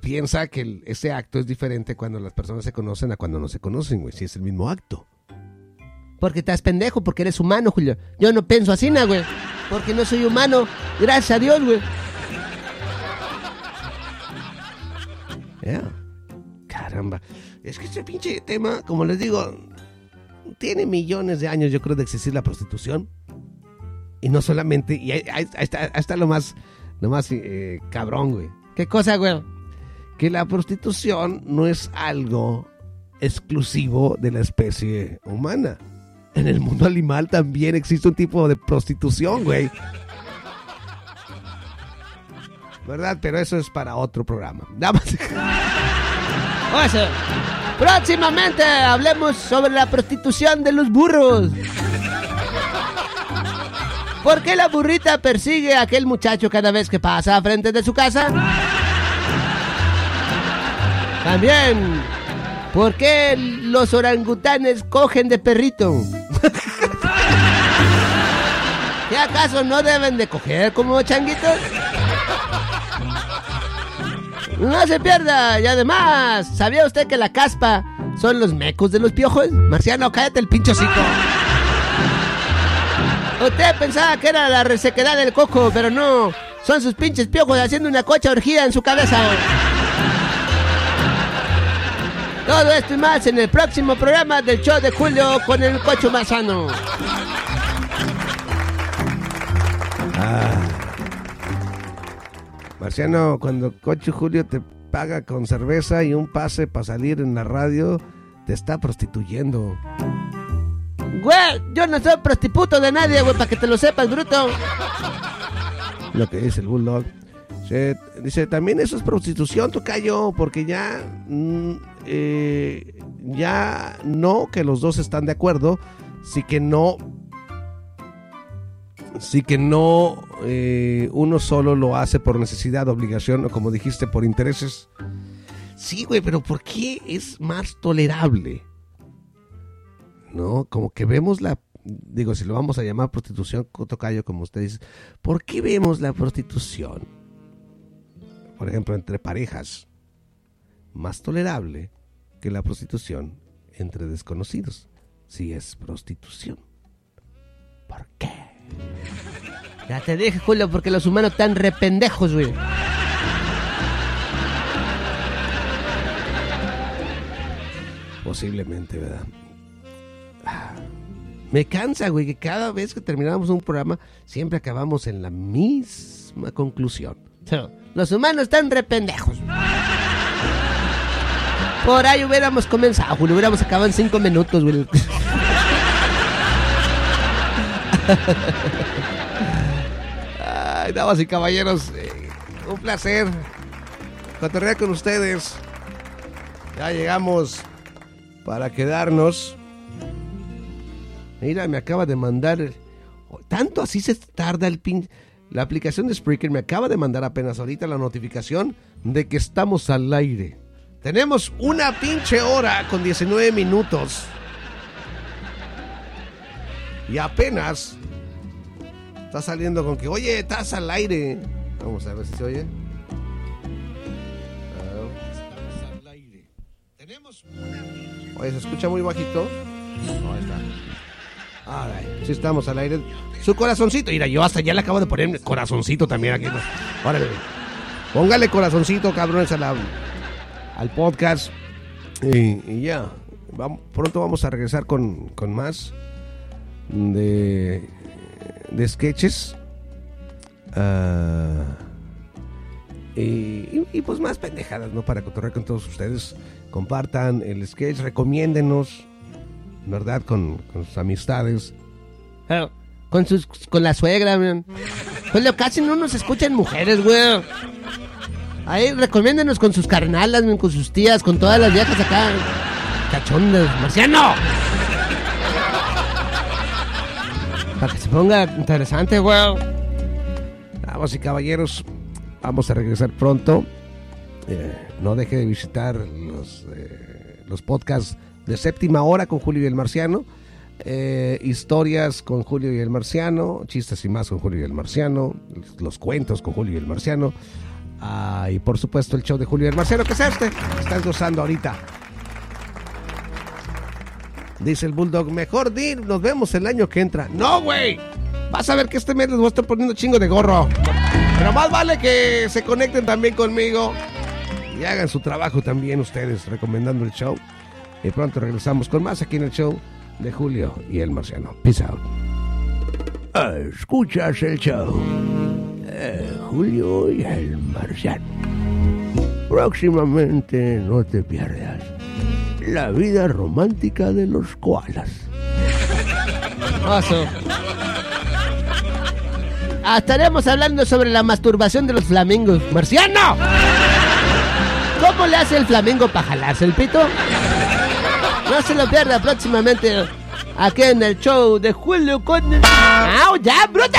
S1: piensa que el- ese acto es diferente cuando las personas se conocen a cuando no se conocen, güey? Si es el mismo acto.
S2: Porque estás pendejo, porque eres humano, Julio. Yo no pienso así, na, güey. Porque no soy humano. Gracias a Dios, güey.
S1: Ya. Caramba. Es que este pinche tema, como les digo, tiene millones de años, yo creo, de existir la prostitución. Y no solamente, y ahí, ahí- ahí está, ahí está lo más, lo más eh, cabrón, güey.
S2: ¿Qué cosa, güey?
S1: Que la prostitución no es algo exclusivo de la especie humana. En el mundo animal también existe un tipo de prostitución, güey. ¿Verdad? Pero eso es para otro programa. Nada más.
S2: Próximamente hablemos sobre la prostitución de los burros. ¿Por qué la burrita persigue a aquel muchacho cada vez que pasa frente de su casa? También, ¿por qué los orangutanes cogen de perrito? ¿Qué acaso no deben de coger como changuitos? No se pierda. Y además, ¿sabía usted que la caspa son los mecos de los piojos? Marciano, cállate el pincho hocico. Usted pensaba que era la resequedad del coco, pero no. Son sus pinches piojos haciendo una cocha orgía en su cabeza. Todo esto y más en el próximo programa del show de Julio con el cocho más sano.
S1: Marciano, cuando Cocho Julio te paga con cerveza y un pase para salir en la radio, te está prostituyendo.
S2: Güey, yo no soy prostituto de nadie, güey, para que te lo sepas, bruto.
S1: Lo que dice el Bulldog. Se- dice, también eso es prostitución, tocayo, porque ya, mm, eh, ya no que los dos están de acuerdo, sí que no, sí que no, eh, uno solo lo hace por necesidad, obligación, o como dijiste, por intereses. Sí, güey, pero ¿por qué es más tolerable? ¿No? Como que vemos la, digo, si lo vamos a llamar prostitución, tocayo, como usted dice, ¿por qué vemos la prostitución? por ejemplo, entre parejas, más tolerable que la prostitución entre desconocidos, si es prostitución. ¿Por qué?
S2: Ya te dije, Julio, porque los humanos están rependejos, güey.
S1: Posiblemente, ¿verdad? Me cansa, güey, que cada vez que terminamos un programa, siempre acabamos en la misma conclusión.
S2: Los humanos están rependejos. Por ahí hubiéramos comenzado, Julio. Hubiéramos acabado en cinco minutos, güey.
S1: Ay, damas y caballeros, eh, un placer cotorrear con ustedes. Ya llegamos para quedarnos. Mira, me acaba de mandar. Tanto así se tarda el pin. La aplicación de Spreaker me acaba de mandar apenas ahorita la notificación de que estamos al aire. Tenemos una pinche hora con 19 minutos. Y apenas está saliendo con que, oye, estás al aire. Vamos a ver si se oye. Tenemos Oye, se escucha muy bajito. Ahí está. All right. Sí, estamos al aire. Su corazoncito. Mira, yo hasta ya le acabo de poner corazoncito también aquí. Órale. Póngale corazoncito, cabrones, a la, al podcast. Y, ya. Pronto vamos a regresar con, con más de, de sketches. Ah, y, y- pues más pendejadas, ¿no? Para cotorrear con todos ustedes. Compartan el sketch, recomiéndenos, ¿verdad? Con, con sus amistades.
S2: Con, sus, con la suegra, man. Julio, casi no nos escuchan mujeres, güey. Ahí, recomiéndenos con sus carnalas, con sus tías, con todas las viejas acá. Cachondas, marciano. Que se ponga interesante, güey.
S1: Vamos y caballeros, vamos a regresar pronto. Eh, no deje de visitar los, eh, los podcasts de séptima hora con Julio y el Marciano. Eh, historias con Julio y el Marciano, chistes y más con Julio y el Marciano, los, cuentos con Julio y el Marciano. Ah, y por supuesto el show de Julio y el Marciano, que es este, estás gozando ahorita. Dice el Bulldog, mejor di, nos vemos el año que entra. No, güey. Vas a ver que este mes les voy a estar poniendo chingo de gorro. Pero más vale que se conecten también conmigo y hagan su trabajo también ustedes recomendando el show. Y pronto regresamos con más aquí en el show de Julio y el Marciano. Peace out. Escuchas el show de Julio y el Marciano. Próximamente no te pierdas la vida romántica de los koalas.
S2: Oso. Ah, estaremos hablando sobre la masturbación de los flamingos. ¡Marciano! ¿Cómo le hace el flamingo para jalarse el pito? No se lo pierda próximamente aquí en el show de Julio con... ¡Au, ya, bruto!